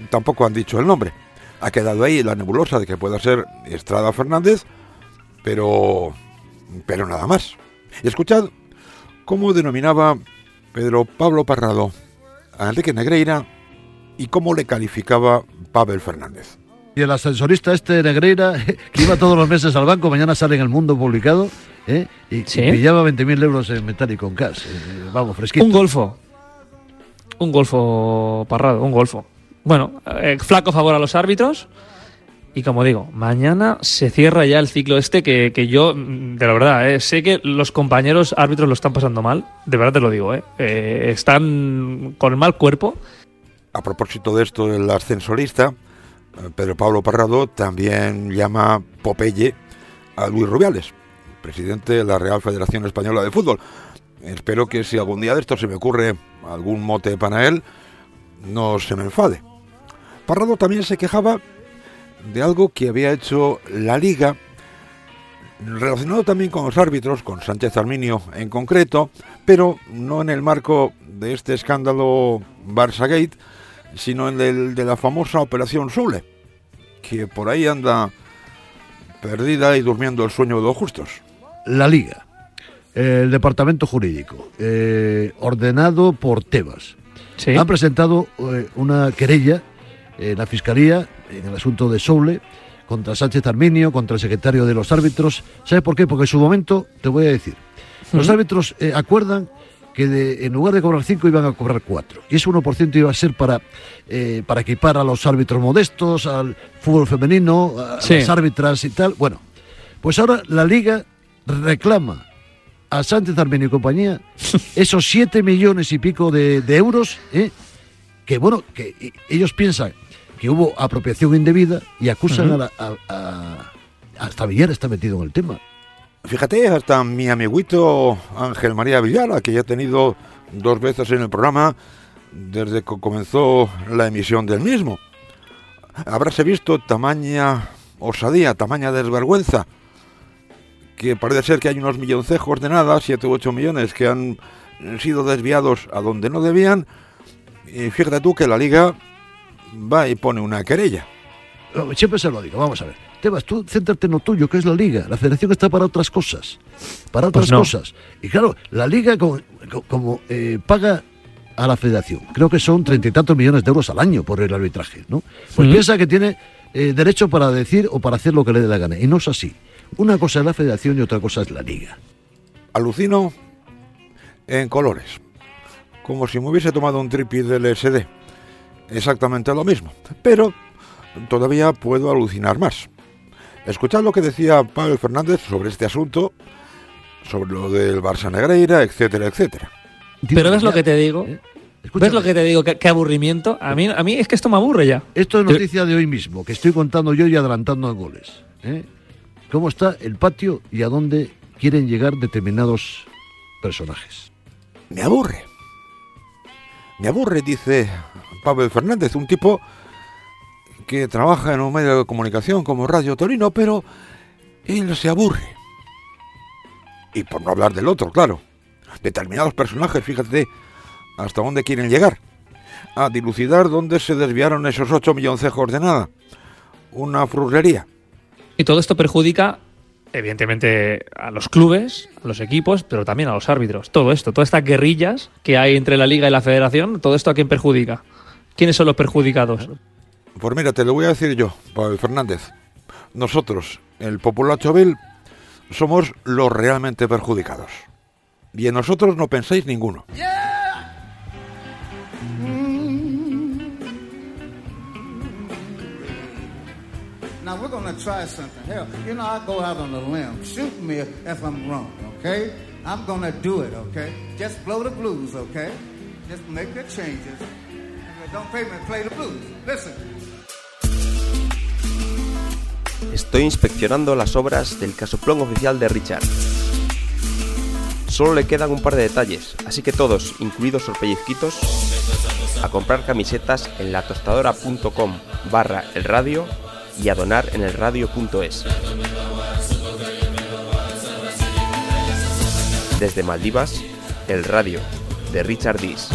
tampoco han dicho el nombre ha quedado ahí la nebulosa de que pueda ser Estrada Fernández pero pero nada más y escuchad cómo denominaba Pedro Pablo Parrado a Enrique Negreira y cómo le calificaba Pavel Fernández. Y el ascensorista este Negreira, que iba todos los meses al banco, mañana sale en el mundo publicado, ¿eh? y, y Sí. pillaba 20.000 euros en metálico en cash. eh, vamos, fresquito. un golfo. Un golfo parrado, un golfo. Bueno, eh, flaco favor a los árbitros. Y como digo, mañana se cierra ya el ciclo este que, que yo, mm, de la verdad, eh, sé que los compañeros árbitros lo están pasando mal. De verdad te lo digo, eh. Eh, están con el mal cuerpo. A propósito de esto del ascensorista, Pedro Pablo Parrado también llama Popeye a Luis Rubiales, presidente de la Real Federación Española de Fútbol. Espero que si algún día de esto se me ocurre algún mote para él, no se me enfade. Parrado también se quejaba de algo que había hecho la Liga, relacionado también con los árbitros, con Sánchez Arminio en concreto, pero no en el marco de este escándalo Barça Gate, sino en el de la famosa Operación Sule, que por ahí anda perdida y durmiendo el sueño de los justos. La Liga. el departamento jurídico, eh, ordenado por Tebas, Sí. han presentado eh, una querella en la Fiscalía en el asunto de Soule contra Sánchez Arminio, contra el secretario de los árbitros. ¿Sabes por qué? Porque en su momento, te voy a decir, los árbitros eh, acuerdan que de- en lugar de cobrar 5 iban a cobrar 4. Y ese 1% iba a ser para, eh, para equipar a los árbitros modestos, al fútbol femenino, a Sí. las árbitras y tal. Bueno, pues ahora la liga reclama a Sánchez Armenio y compañía esos 7 millones y pico de, de euros, ¿eh? que bueno, que eh, ellos piensan que hubo apropiación indebida y acusan a, la- a- a- hasta Villar está metido en el tema. Fíjate, hasta mi amiguito Ángel María Villara, que ya ha tenido dos veces en el programa desde que comenzó la emisión del mismo. Habráse visto tamaña osadía, tamaña desvergüenza, que parece ser que hay unos milloncejos de nada, 7 u 8 millones, que han sido desviados a donde no debían. Y fíjate tú que la liga va y pone una querella. Siempre se lo digo, vamos a ver. Tebas, tú céntrate en lo tuyo, que es la liga. La federación está para otras cosas. Para otras Pues no. cosas. Y claro, la liga co- co- como, eh, paga a la federación, creo que son treinta y tantos millones de euros al año por el arbitraje, ¿no? Pues piensa que tiene eh, derecho para decir o para hacer lo que le dé la gana. Y no es así. Una cosa es la federación y otra cosa es la liga. Alucino en colores, como si me hubiese tomado un tripi del SD. Exactamente lo mismo, pero todavía puedo alucinar más. Escuchad lo que decía Pablo Fernández sobre este asunto, sobre lo del Barça Negreira, etcétera, etcétera. Pero ves lo que te digo. ¿Ves Escúchame. lo que te digo? Qué, qué aburrimiento. A mí, a mí es que esto me aburre ya. Esto es noticia de hoy mismo, que estoy contando yo y adelantando en goles. ¿eh? ¿Cómo está el patio y a dónde quieren llegar determinados personajes? Me aburre. Me aburre, dice Pablo Fernández, un tipo que trabaja en un medio de comunicación como Radio Torino, pero él se aburre. Y por no hablar del otro, claro. Determinados personajes, fíjate hasta dónde quieren llegar. A dilucidar dónde se desviaron esos ocho milloncejos de nada. Una fruslería. Y todo esto perjudica, evidentemente, a los clubes, a los equipos, pero también a los árbitros. Todo esto, todas estas guerrillas que hay entre la liga y la federación, todo esto a quién perjudica. ¿Quiénes son los perjudicados? Pues mira, te lo voy a decir yo, Pablo Fernández. Nosotros, el populacho vil, somos los realmente perjudicados. Y en nosotros no pensáis ninguno. Now we're gonna try something. Hell, you know, I go out on a limb. Shoot me if I'm wrong, okay? I'm gonna do it, okay? Just blow the blues, okay? Just make the changes. Don't pay me, play the blues. Listen. Estoy inspeccionando las obras del casoplón oficial de Richard. Solo le quedan un par de detalles, así que todos, incluidos los pellizquitos, a comprar camisetas en latostadora.com barra el radio y a donar en el radio.es. Desde Maldivas, el radio de Richard Dis.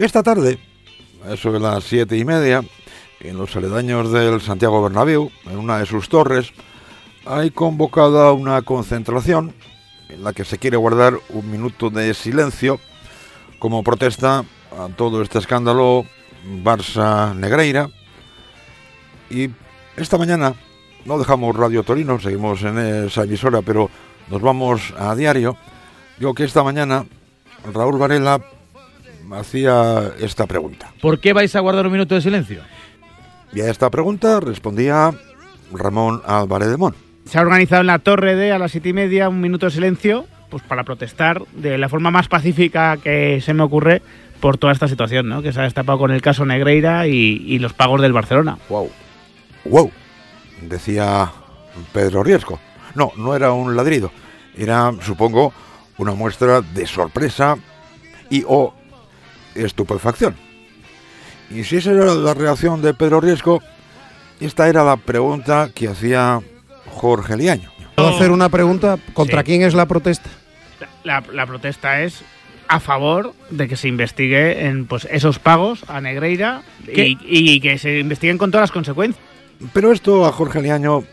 Esta tarde, eso de las siete y media, en los aledaños del Santiago Bernabéu, en una de sus torres, hay convocada una concentración en la que se quiere guardar un minuto de silencio como protesta a todo este escándalo Barça Negreira. Y esta mañana no dejamos Radio Torino, seguimos en esa emisora, pero nos vamos a diario. Digo que esta mañana Raúl Varela hacía esta pregunta. ¿Por qué vais a guardar un minuto de silencio? Y a esta pregunta respondía Ramón Álvarez de Mon. Se ha organizado en la Torre de a las siete y media un minuto de silencio pues para protestar de la forma más pacífica que se me ocurre por toda esta situación, ¿no? Que se ha destapado con el caso Negreira y, y los pagos del Barcelona. Wow. Wow, decía Pedro Riesco. No, no era un ladrido. Era, supongo, una muestra de sorpresa y o estupefacción. Y si esa era la reacción de Pedro Riesco, esta era la pregunta que hacía Jorge Liaño. ¿Puedo hacer una pregunta? ¿Contra Sí. quién es la protesta? La, la protesta es a favor de que se investigue en pues esos pagos a Negreira y, y que se investiguen con todas las consecuencias. Pero esto a Jorge Liaño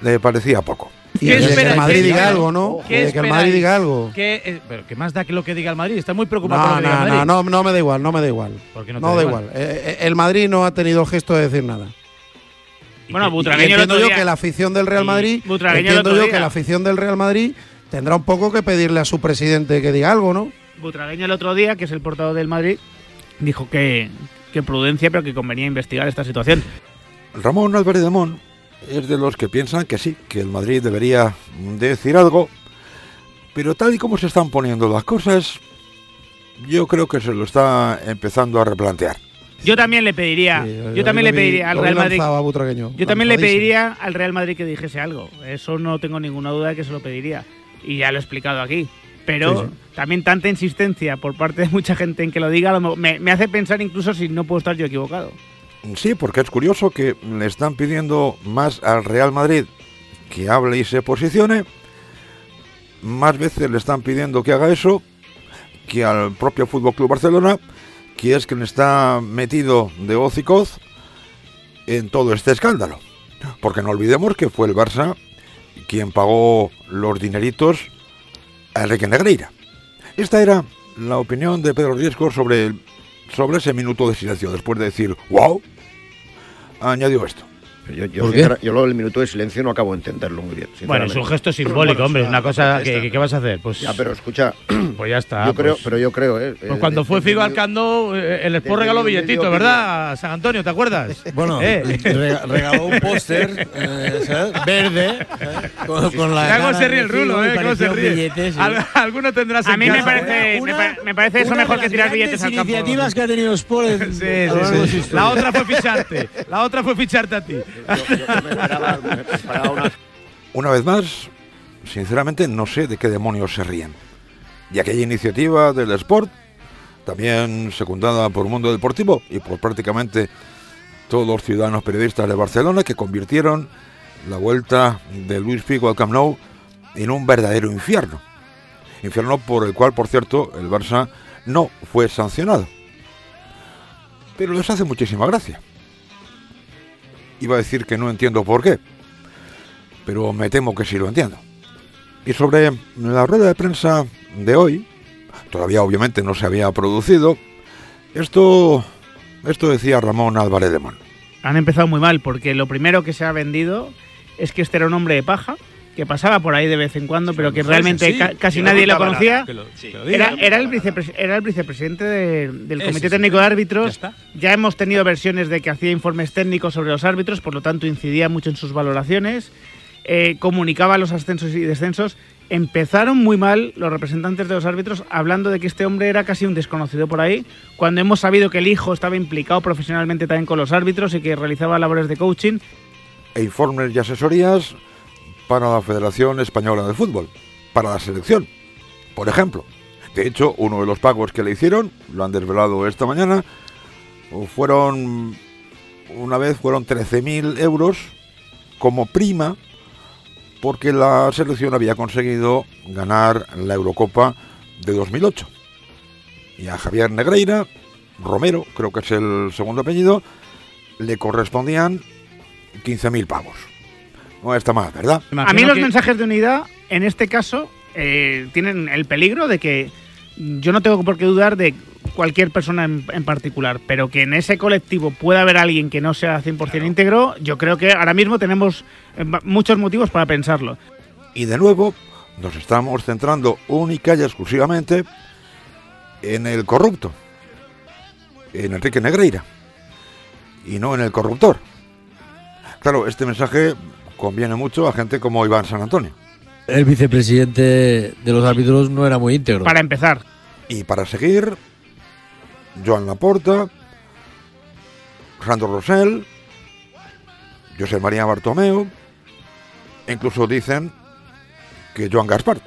le parecía poco. Y de que el Madrid ¿Qué- diga algo, ¿no? ¿Qué De que el Madrid diga algo. ¿Qué, eh, pero ¿qué más da que lo que diga el Madrid? Está muy preocupado por No, lo que diga no, el no, Madrid. no, no me da igual, no me da igual. ¿Por qué no No, te da da igual. igual? Eh, eh, el Madrid no ha tenido el gesto de decir nada. Bueno, Butragueño el entiendo otro yo día- que la afición del Real Madrid, el entiendo otro yo día- que la afición del Real Madrid tendrá un poco que pedirle a su presidente que diga algo, ¿no? Butragueño el otro día, que es el portador del Madrid, dijo que, que prudencia, pero que convenía investigar esta situación. Ramón Álvarez de Mon es de los que piensan que sí, que el Madrid debería decir algo, pero tal y como se están poniendo las cosas, yo creo que se lo está empezando a replantear. Yo también le pediría, yo, también le pediría al Real Madrid. Yo también le pediría al Real Madrid que dijese algo. Eso no tengo ninguna duda de que se lo pediría. Y ya lo he explicado aquí. Pero Sí, sí. también tanta insistencia por parte de mucha gente en que lo diga, a lo mo- me, me hace pensar incluso si no puedo estar yo equivocado. Sí, porque es curioso que le están pidiendo más al Real Madrid que hable y se posicione, más veces le están pidiendo que haga eso que al propio Fútbol Club Barcelona, que es quien está metido de hoz y coz en todo este escándalo. Porque no olvidemos que fue el Barça quien pagó los dineritos a Enrique Negreira. Esta era la opinión de Pedro Riesco sobre, el- sobre ese minuto de silencio, después de decir, wow, añadió esto. Yo, yo, ¿Por qué? yo lo del minuto de silencio no acabo de entenderlo muy bien. Bueno, es un gesto simbólico, hombre. es Una cosa que, que- ¿qué vas a hacer? Pues, Ya, pero escucha. pues ya está. yo creo, pues- pero yo creo, ¿eh? Pues eh, cuando de- fue Figo de- al Cando, eh, el Sport regaló mi humilde billetito, opinión. ¿verdad, San Antonio? ¿Te acuerdas? Bueno, Eh. rega- regaló un póster eh, verde eh, con, con la. Cómo cara se ríe el rulo, ¿eh? Cómo se ríe. billete, sí. Al- alguno tendrás A mí me parece, me, pa- me parece eso mejor que tirar billetes al campo. iniciativas que ha tenido Sport. La otra fue ficharte. La otra fue ficharte a ti. Una vez más, sinceramente no sé de qué demonios se ríen. Y aquella iniciativa del Sport, también secundada por Mundo Deportivo y por prácticamente todos los ciudadanos periodistas de Barcelona que convirtieron la vuelta de Luis Figo al Camp Nou en un verdadero infierno. Infierno por el cual, por cierto, el Barça no fue sancionado. Pero les hace muchísima gracia. Iba a decir que no entiendo por qué, pero me temo que sí lo entiendo. Y sobre la rueda de prensa de hoy, todavía obviamente no se había producido, esto, esto decía Ramón Álvarez de Mon. Han empezado muy mal porque lo primero que se ha vendido es que este era un hombre de paja que pasaba por ahí de vez en cuando, pero que realmente ca- casi que nadie lo conocía. lo- lo diga. Era, era el vicepres- era el vicepresidente de- del Ese Comité sí. Técnico de Árbitros. Ya Ya hemos tenido versiones de que hacía informes técnicos sobre los árbitros, por lo tanto incidía mucho en sus valoraciones. eh, comunicaba los ascensos y descensos. Empezaron muy mal los representantes de los árbitros hablando de que este hombre era casi un desconocido por ahí, cuando hemos sabido que el hijo estaba implicado profesionalmente también con los árbitros y que realizaba labores de coaching. e informes y asesorías para la Federación Española de Fútbol, para la selección, por ejemplo. De hecho, uno de los pagos que le hicieron, lo han desvelado esta mañana, fueron, una vez fueron 13.000 euros como prima porque la selección había conseguido ganar la Eurocopa de 2008. Y a Javier Negreira, Romero, creo que es el segundo apellido, le correspondían 15.000 pavos. No está mal, ¿verdad? A mí los mensajes de unidad, en este caso, eh, tienen el peligro de que yo no tengo por qué dudar de cualquier persona en, en particular, pero que en ese colectivo pueda haber alguien que no sea 100% íntegro, yo creo que ahora mismo tenemos eh, muchos motivos para pensarlo. Y de nuevo nos estamos centrando única y exclusivamente en el corrupto, en Enrique Negreira, y no en el corruptor. Claro, este mensaje conviene mucho a gente como Iván San Antonio. El vicepresidente de los árbitros no era muy íntegro. Para empezar. Y para seguir, Joan Laporta, Sandro Rosell, José María Bartomeu, e incluso dicen que Joan Gaspar.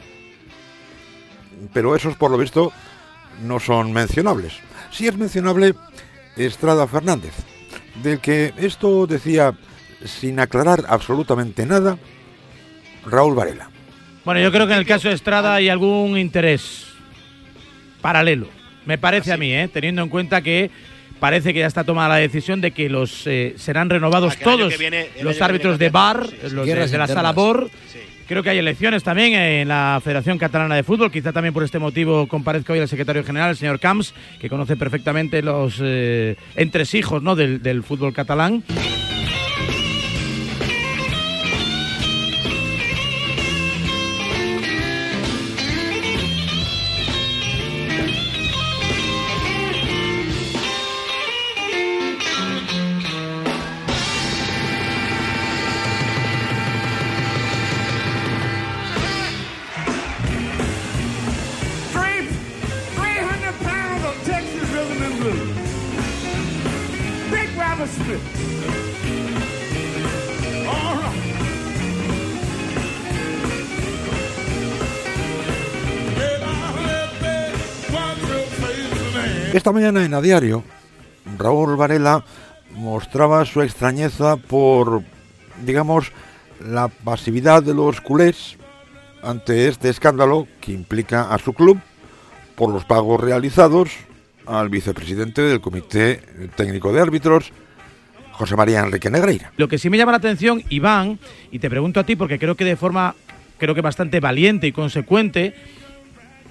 Pero esos, por lo visto, no son mencionables. Sí es mencionable Estrada Fernández, del que esto decía sin aclarar absolutamente nada Raúl Varela. Bueno, yo creo que en el caso de Estrada hay algún interés paralelo. Me parece ¿Ah, a mí, ¿eh? teniendo en cuenta que parece que ya está tomada la decisión de que los eh, serán renovados Ah, todos viene- los árbitros viene de bar, sí, sí. los de, la sala BOR. Creo que hay elecciones también en la Federación Catalana de Fútbol. Quizá también por este motivo comparezca hoy el secretario general, el señor Camps, que conoce perfectamente los eh, entresijos ¿no? del, del fútbol catalán. En A Diario, Raúl Varela mostraba su extrañeza por, digamos, la pasividad de los culés ante este escándalo que implica a su club por los pagos realizados al vicepresidente del Comité Técnico de Árbitros, José María Enrique Negreira. Lo que sí me llama la atención, Iván, y te pregunto a ti porque creo que de forma, creo que bastante valiente y consecuente,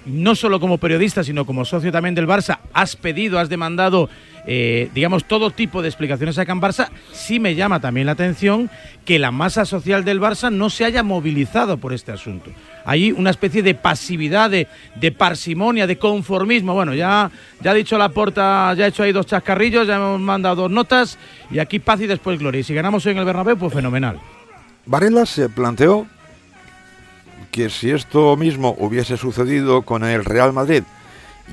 no solo como periodista, sino como socio también del Barça, has pedido, has demandado, eh, digamos, todo tipo de explicaciones a Can Barça. Sí me llama también la atención que la masa social del Barça no se haya movilizado por este asunto. Hay una especie de pasividad, de, parsimonia, de conformismo. Bueno, ya, ya ha dicho la porta, ya ha hecho ahí dos chascarrillos, ya hemos mandado dos notas y aquí paz y después gloria. Y si ganamos hoy en el Bernabéu, pues fenomenal. Varela se planteó que si esto mismo hubiese sucedido con el Real Madrid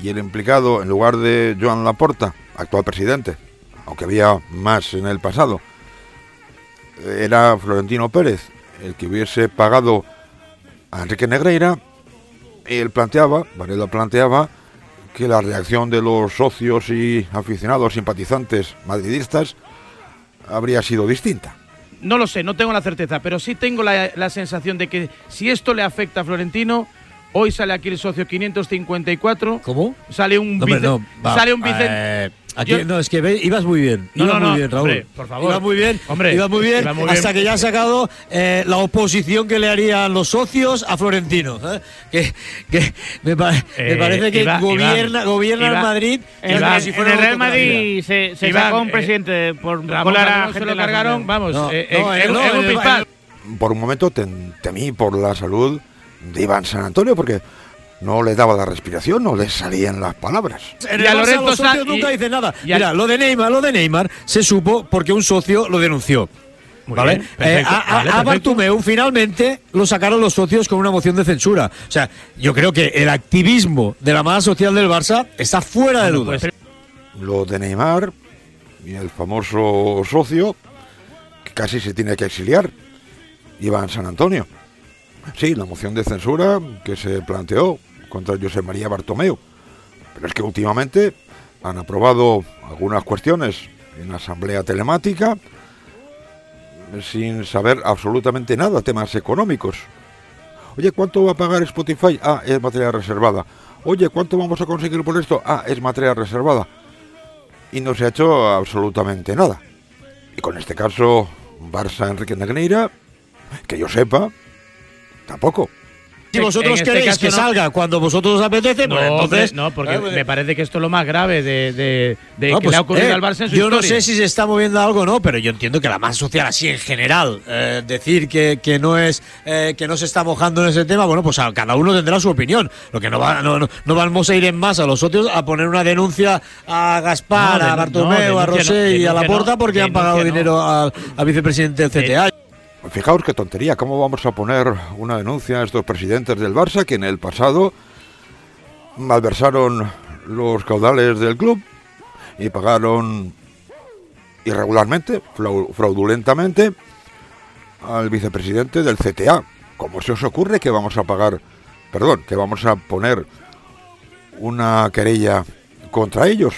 y el implicado en lugar de Joan Laporta, actual presidente, aunque había más en el pasado, era Florentino Pérez el que hubiese pagado a Enrique Negreira, él planteaba, Varela planteaba, que la reacción de los socios y aficionados simpatizantes madridistas habría sido distinta. No lo sé, no tengo la certeza, pero sí tengo la, la sensación de que si esto le afecta a Florentino, hoy sale aquí el socio 554. ¿Cómo? Sale un No, hombre, vice- no, va, sale un vicen- eh, aquí, Yo- no, es que ve- ibas muy bien. No, ibas no, muy no, bien, Raúl. hombre, por favor. Ibas muy bien. Hombre, ibas muy bien. iba muy bien. hasta que ya has sacado eh, la oposición que le harían los socios a Florentino. ¿eh? Que, que me, pa- me Eh, parece que Iván, gobierna, Iván, gobierna el Madrid. En, si en el Real Madrid se, se sacó un eh, presidente por Ramón colar a Alonso gente lo la cargaron, vamos, eh, eh. Por un momento tem- temí por la salud de Iván San Antonio porque no le daba la respiración, no le salían las palabras. En Barça los socios nunca dicen nada. Mira, lo de Neymar, lo de Neymar se supo porque un socio lo denunció. ¿Vale? bien, perfecto, Eh, a, a- vale, a. Bartomeu finalmente lo sacaron los socios con una moción de censura. O sea, yo creo que el activismo de la masa social del Barça está fuera de dudas. Lo de Neymar y el famoso socio que casi se tiene que exiliar, Iván San Antonio. Sí, la moción de censura que se planteó contra José María Bartomeu. Pero es que últimamente han aprobado algunas cuestiones en la asamblea telemática sin saber absolutamente nada, temas económicos. Oye, ¿cuánto va a pagar Spotify? Ah, es materia reservada. Oye, ¿cuánto vamos a conseguir por esto? Ah, es materia reservada. Y no se ha hecho absolutamente nada. Y con este caso, Barça Enrique Negreira, que yo sepa, tampoco. Si vosotros este queréis que no. salga cuando vosotros os apetece, No, pues entonces. no, porque Ah, pues- me parece que esto es lo más grave de, de- de No, que pues, le ha ocurrido eh, al Barça en su Yo no sé si se está moviendo algo o no, pero yo entiendo que la masa social así en general, eh, decir que, que no es eh, que no se está mojando en ese tema, bueno, pues a- cada uno tendrá su opinión. Lo que no va, no, no, vamos a ir en masa los socios a poner una denuncia a Gaspar, a Bartomeu, a Rosé y a Laporta porque han pagado dinero al, al vicepresidente del CTA. Fijaos qué tontería, ¿cómo vamos a poner una denuncia a estos presidentes del Barça que en el pasado malversaron los caudales del club y pagaron irregularmente, frau- fraudulentamente, al vicepresidente del CTA? ¿Cómo se os ocurre que vamos a pagar, perdón, que vamos a poner una querella contra ellos?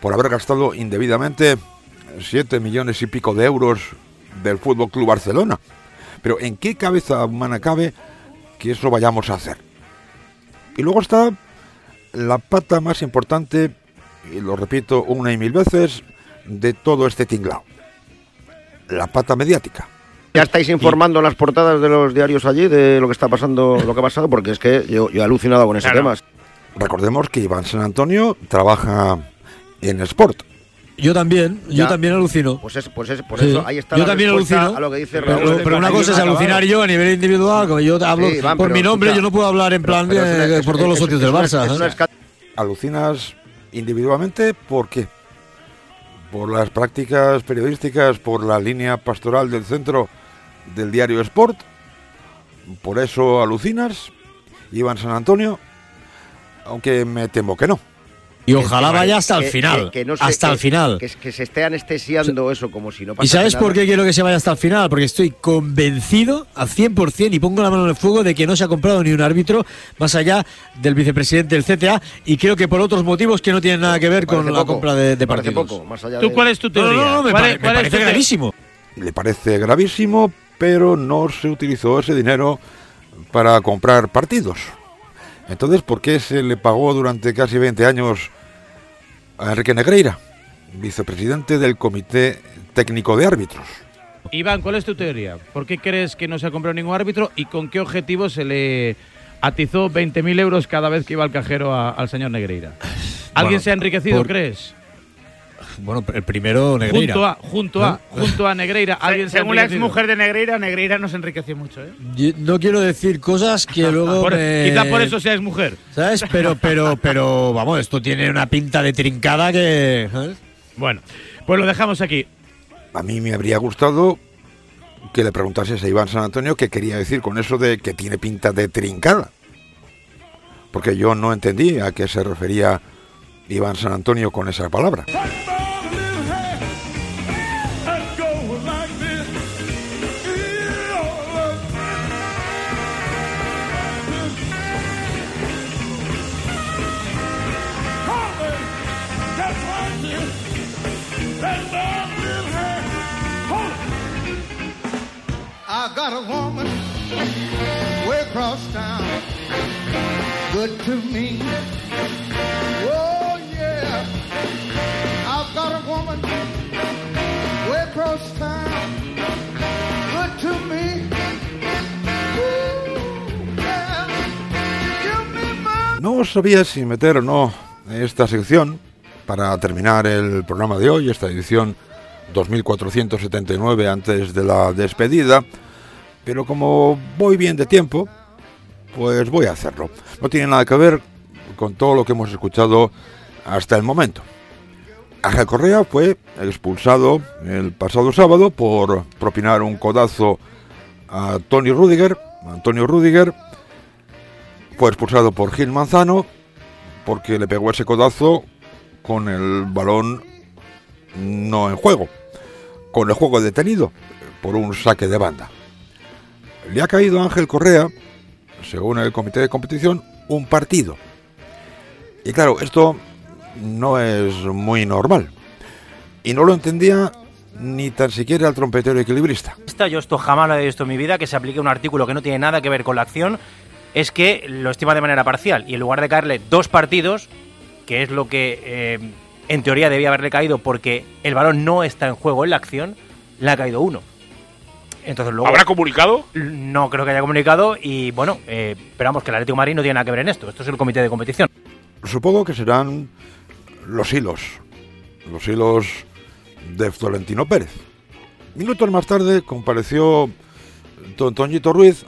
por haber gastado indebidamente 7 millones y pico de euros del Fútbol Club Barcelona. Pero ¿en qué cabeza humana cabe que eso vayamos a hacer? Y luego está la pata más importante, y lo repito una y mil veces, de todo este tinglao. La pata mediática. ¿Ya estáis informando en las portadas de los diarios allí de lo que está pasando, lo que ha pasado? Porque es que yo, yo he alucinado con ese Claro. tema. Recordemos que Iván San Antonio trabaja en Sport. Yo también, yo también alucino. Pues es, pues es, por Sí. eso ahí está Yo la también alucino. a lo que dice Pero, Raúl. pero una cosa es alucinar yo a nivel individual, como yo hablo Sí, Iván, por pero mi nombre, escucha, yo no puedo hablar en plan pero de- una- es- por todos los socios es del Barça. es una ¿eh? esca- Alucinas individualmente, ¿por qué? Por las prácticas periodísticas, por la línea pastoral del centro del diario Sport. Por eso alucinas, Iván San Antonio, aunque me temo que no. Y ojalá vaya hasta el Que- final. que- que no se- hasta que- el final. Que, que se esté anestesiando eso como si no pasara ¿Y sabes nada. por qué quiero que se vaya hasta el final? Porque estoy convencido al 100% y pongo la mano en el fuego de que no se ha comprado ni un árbitro más allá del vicepresidente del CTA y creo que por otros motivos que no tienen nada que ver con la compra de, partidos. poco, más allá ¿Tú de- cuál es tu No, teoría? no, no, me, ¿Cuál pare- es- me cuál es parece gravísimo. Le parece gravísimo, pero no se utilizó ese dinero para comprar partidos. Entonces, ¿por qué se le pagó durante casi 20 años a Enrique Negreira, vicepresidente del Comité Técnico de Árbitros? Iván, ¿cuál es tu teoría? ¿Por qué crees que no se ha comprado ningún árbitro y con qué objetivo se le atizó 20.000 euros cada vez que iba al cajero a- al señor Negreira? ¿Alguien Bueno, se ha enriquecido, por- crees? Bueno, el primero Negreira. Junto a, junto a, junto a Negreira, alguien se Según la enriquecido. exmujer de Negreira, Negreira no se enriqueció mucho, ¿eh? Yo no quiero decir cosas que luego Por- me- Quizá por eso sea mujer. ¿Sabes? Pero, pero, pero, vamos, esto tiene una pinta de trincada que... ¿sabes? Bueno, pues lo dejamos aquí. A mí me habría gustado que le preguntases a Iván San Antonio qué quería decir con eso de que tiene pinta de trincada. Porque yo no entendí a qué se refería Iván San Antonio con esa palabra. Got a woman way across town, good to me. Oh yeah, I've got a woman way across town, good to me. No sabía si meter o no esta sección para terminar el programa de hoy, esta edición 2479 antes de la despedida, pero como voy bien de tiempo, pues voy a hacerlo. No tiene nada que ver con todo lo que hemos escuchado hasta el momento. Ángel Correa fue expulsado el pasado sábado por propinar un codazo a Tony Rudiger, Antonio Rudiger, fue expulsado por Gil Manzano porque le pegó ese codazo con el balón no en juego, con el juego detenido por un saque de banda. Le ha caído a Ángel Correa, según el comité de competición, un partido. Y claro, esto no es muy normal. Y no lo entendía ni tan siquiera el trompetero equilibrista. Yo esto jamás lo he visto en mi vida, que se aplique un artículo que no tiene nada que ver con la acción, es que lo estima de manera parcial y en lugar de caerle dos partidos, que es lo que eh, en teoría debía haberle caído porque el balón no está en juego en la acción, le ha caído uno. Entonces luego, ¿Habrá comunicado? No creo que haya comunicado y bueno, eh, esperamos que el Atlético de Madrid no tiene nada que ver en esto. Esto es el comité de competición. Supongo que serán los hilos, los hilos de Florentino Pérez. Minutos más tarde compareció Don Toñito Ruiz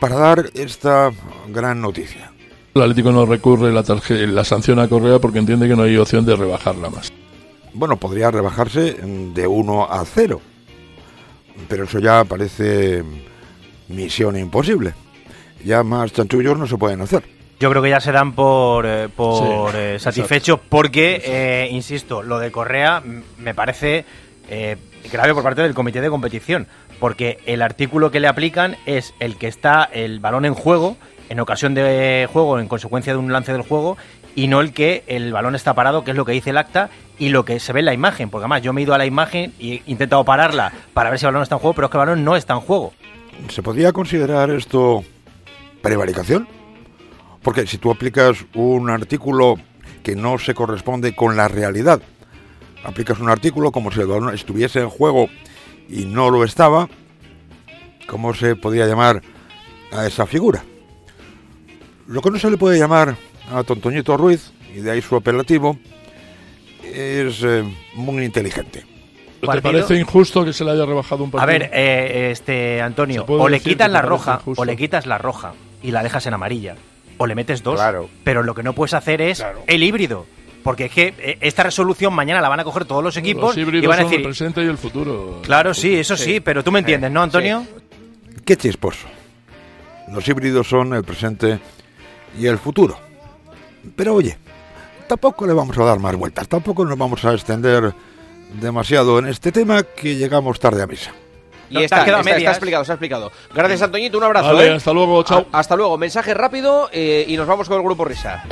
para dar esta gran noticia. El Atlético no recurre la, la sanción a Correa porque entiende que no hay opción de rebajarla más. Bueno, podría rebajarse de 1 a 0, pero eso ya parece misión imposible. Ya más chanchullos no se pueden hacer. Yo creo que ya se dan por, eh, por Sí, eh, exacto. satisfechos porque, eh, insisto, lo de Correa me parece eh, grave por parte del comité de competición, porque el artículo que le aplican es el que está el balón en juego, en ocasión de juego, en consecuencia de un lance del juego, y no el que el balón está parado, que es lo que dice el acta y lo que se ve en la imagen. Porque además yo me he ido a la imagen y he intentado pararla para ver si el balón está en juego, pero es que el balón no está en juego. ¿Se podría considerar esto prevaricación? Porque si tú aplicas un artículo que no se corresponde con la realidad, aplicas un artículo como si el balón estuviese en juego y no lo estaba, ¿cómo se podría llamar a esa figura? Lo que no se le puede llamar a Tontoñito Ruiz, y de ahí su apelativo, es eh, muy inteligente. ¿Te Partido- parece injusto que se le haya rebajado un A partido? ver, eh, este Antonio, o le quitas la roja injusto. o le quitas la roja y la dejas en amarilla. O le metes dos. Claro. Pero lo que no puedes hacer es el híbrido. Porque es que eh, esta resolución mañana la van a coger todos los equipos Los y van a son decir. el presente y el futuro. Claro, sí, eso sí, pero tú me entiendes, ¿no, Antonio? Qué chisposo. Los híbridos son el presente y el futuro. Pero oye, tampoco le vamos a dar más vueltas, tampoco nos vamos a extender demasiado en este tema que llegamos tarde a misa. Y está, está, está medias. explicado, está explicado. Gracias, Antoñito, un abrazo. Vale, ¿eh? hasta luego, chao. A- hasta luego. Mensaje rápido eh, y nos vamos con el grupo Risa.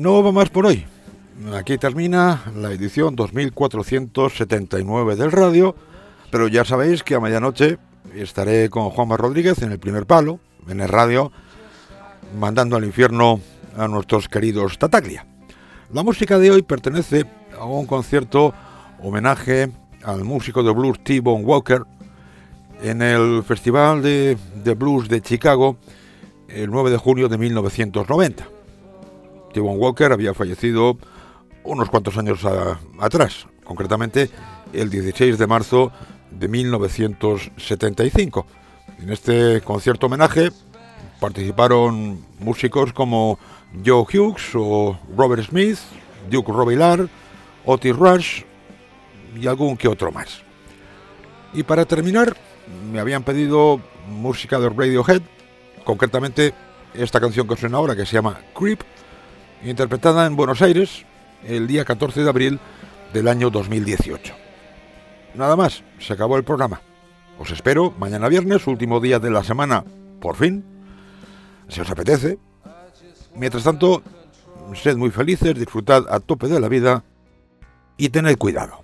No va más por hoy. Aquí termina la edición 2479 del radio, pero ya sabéis que a medianoche estaré con Juanma Rodríguez en el primer palo, en el radio, mandando al infierno a nuestros queridos Tataglia. La música de hoy pertenece a un concierto homenaje al músico de blues T-Bone Walker en el Festival de, Blues de Chicago el 9 de junio de 1990. T-Bone Walker había fallecido unos cuantos años atrás, concretamente el 16 de marzo de 1975. En este concierto homenaje participaron músicos como Joe Hughes o Robert Smith, Duke Robillard, Otis Rush y algún que otro más. Y para terminar, me habían pedido música de Radiohead, concretamente esta canción que suena ahora que se llama Creep, interpretada en Buenos Aires el día 14 de abril del año 2018. Nada más, se acabó el programa. Os espero mañana viernes, último día de la semana, por fin, si os apetece. Mientras tanto, sed muy felices, disfrutad a tope de la vida y tened cuidado.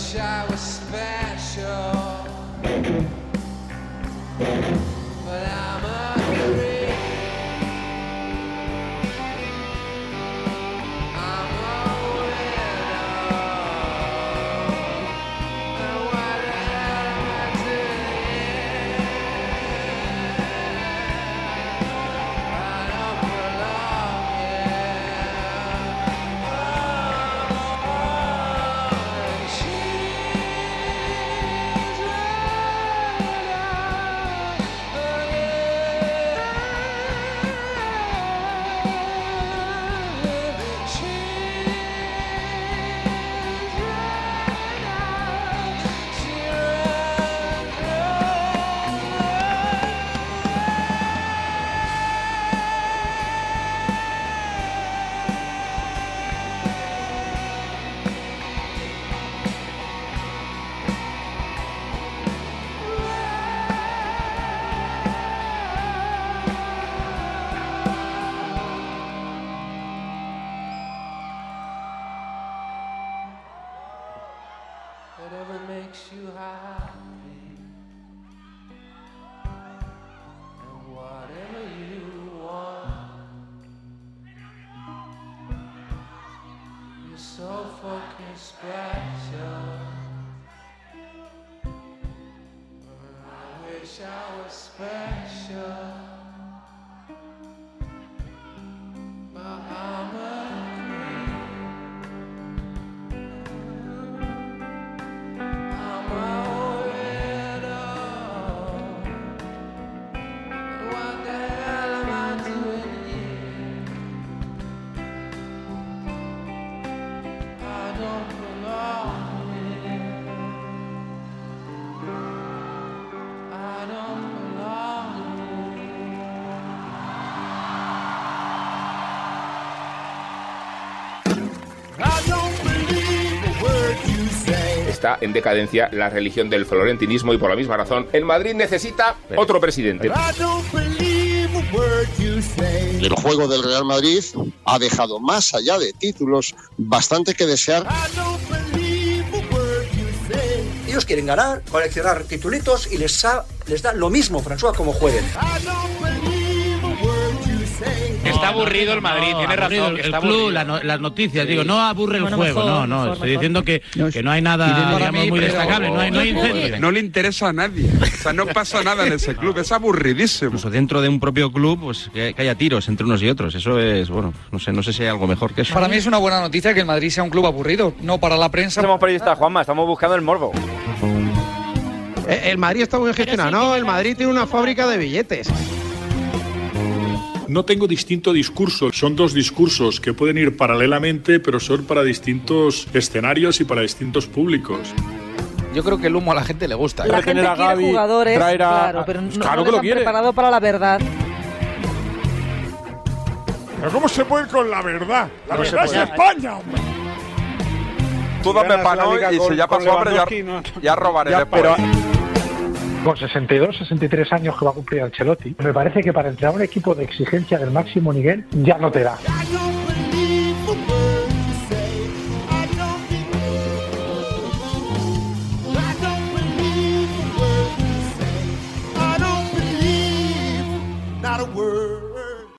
Wish I was special. Está en decadencia la religión del florentinismo y por la misma razón el Madrid necesita otro presidente. El juego del Real Madrid ha dejado más allá de títulos bastante que desear. I don't believe a word you say. Ellos quieren ganar, coleccionar titulitos y les, ha- les da lo mismo, François, como jueguen. Está aburrido el Madrid, tiene aburrido razón. el está club, aburrido. la no- las noticias, Sí. digo, no aburre el Bueno, juego, mejor, no, no, mejor, estoy mejor. diciendo que, que no hay nada, digamos, muy destacable, no hay, no hay incendio. No le interesa a nadie. O sea, no pasa nada en ese club. Es aburridísimo. Incluso dentro de un propio club, pues que, que haya tiros entre unos y otros. Eso es, bueno, no sé, no sé si hay algo mejor que eso. Para mí es una buena noticia que el Madrid sea un club aburrido, no para la prensa. Somos periodistas, Juanma, estamos buscando el morbo. Eh, El Madrid está muy gestionado. No, el Madrid tiene una fábrica de billetes. No tengo distinto discurso, son dos discursos que pueden ir paralelamente, pero son para distintos escenarios y para distintos públicos. Yo creo que el humo a la gente le gusta. La gente quiere jugadores, claro, pero no, Claro no que lo quiere. preparado para la verdad. ¿Pero cómo se puede ir con la verdad? La No verdad es. España, hombre. Tú dame la pano y si ya pasó hambre, ya, ya robaré Ya, después. pero- Con 62, 63 años que va a cumplir Ancelotti, me parece que para entrar a un equipo de exigencia del máximo nivel ya no te da.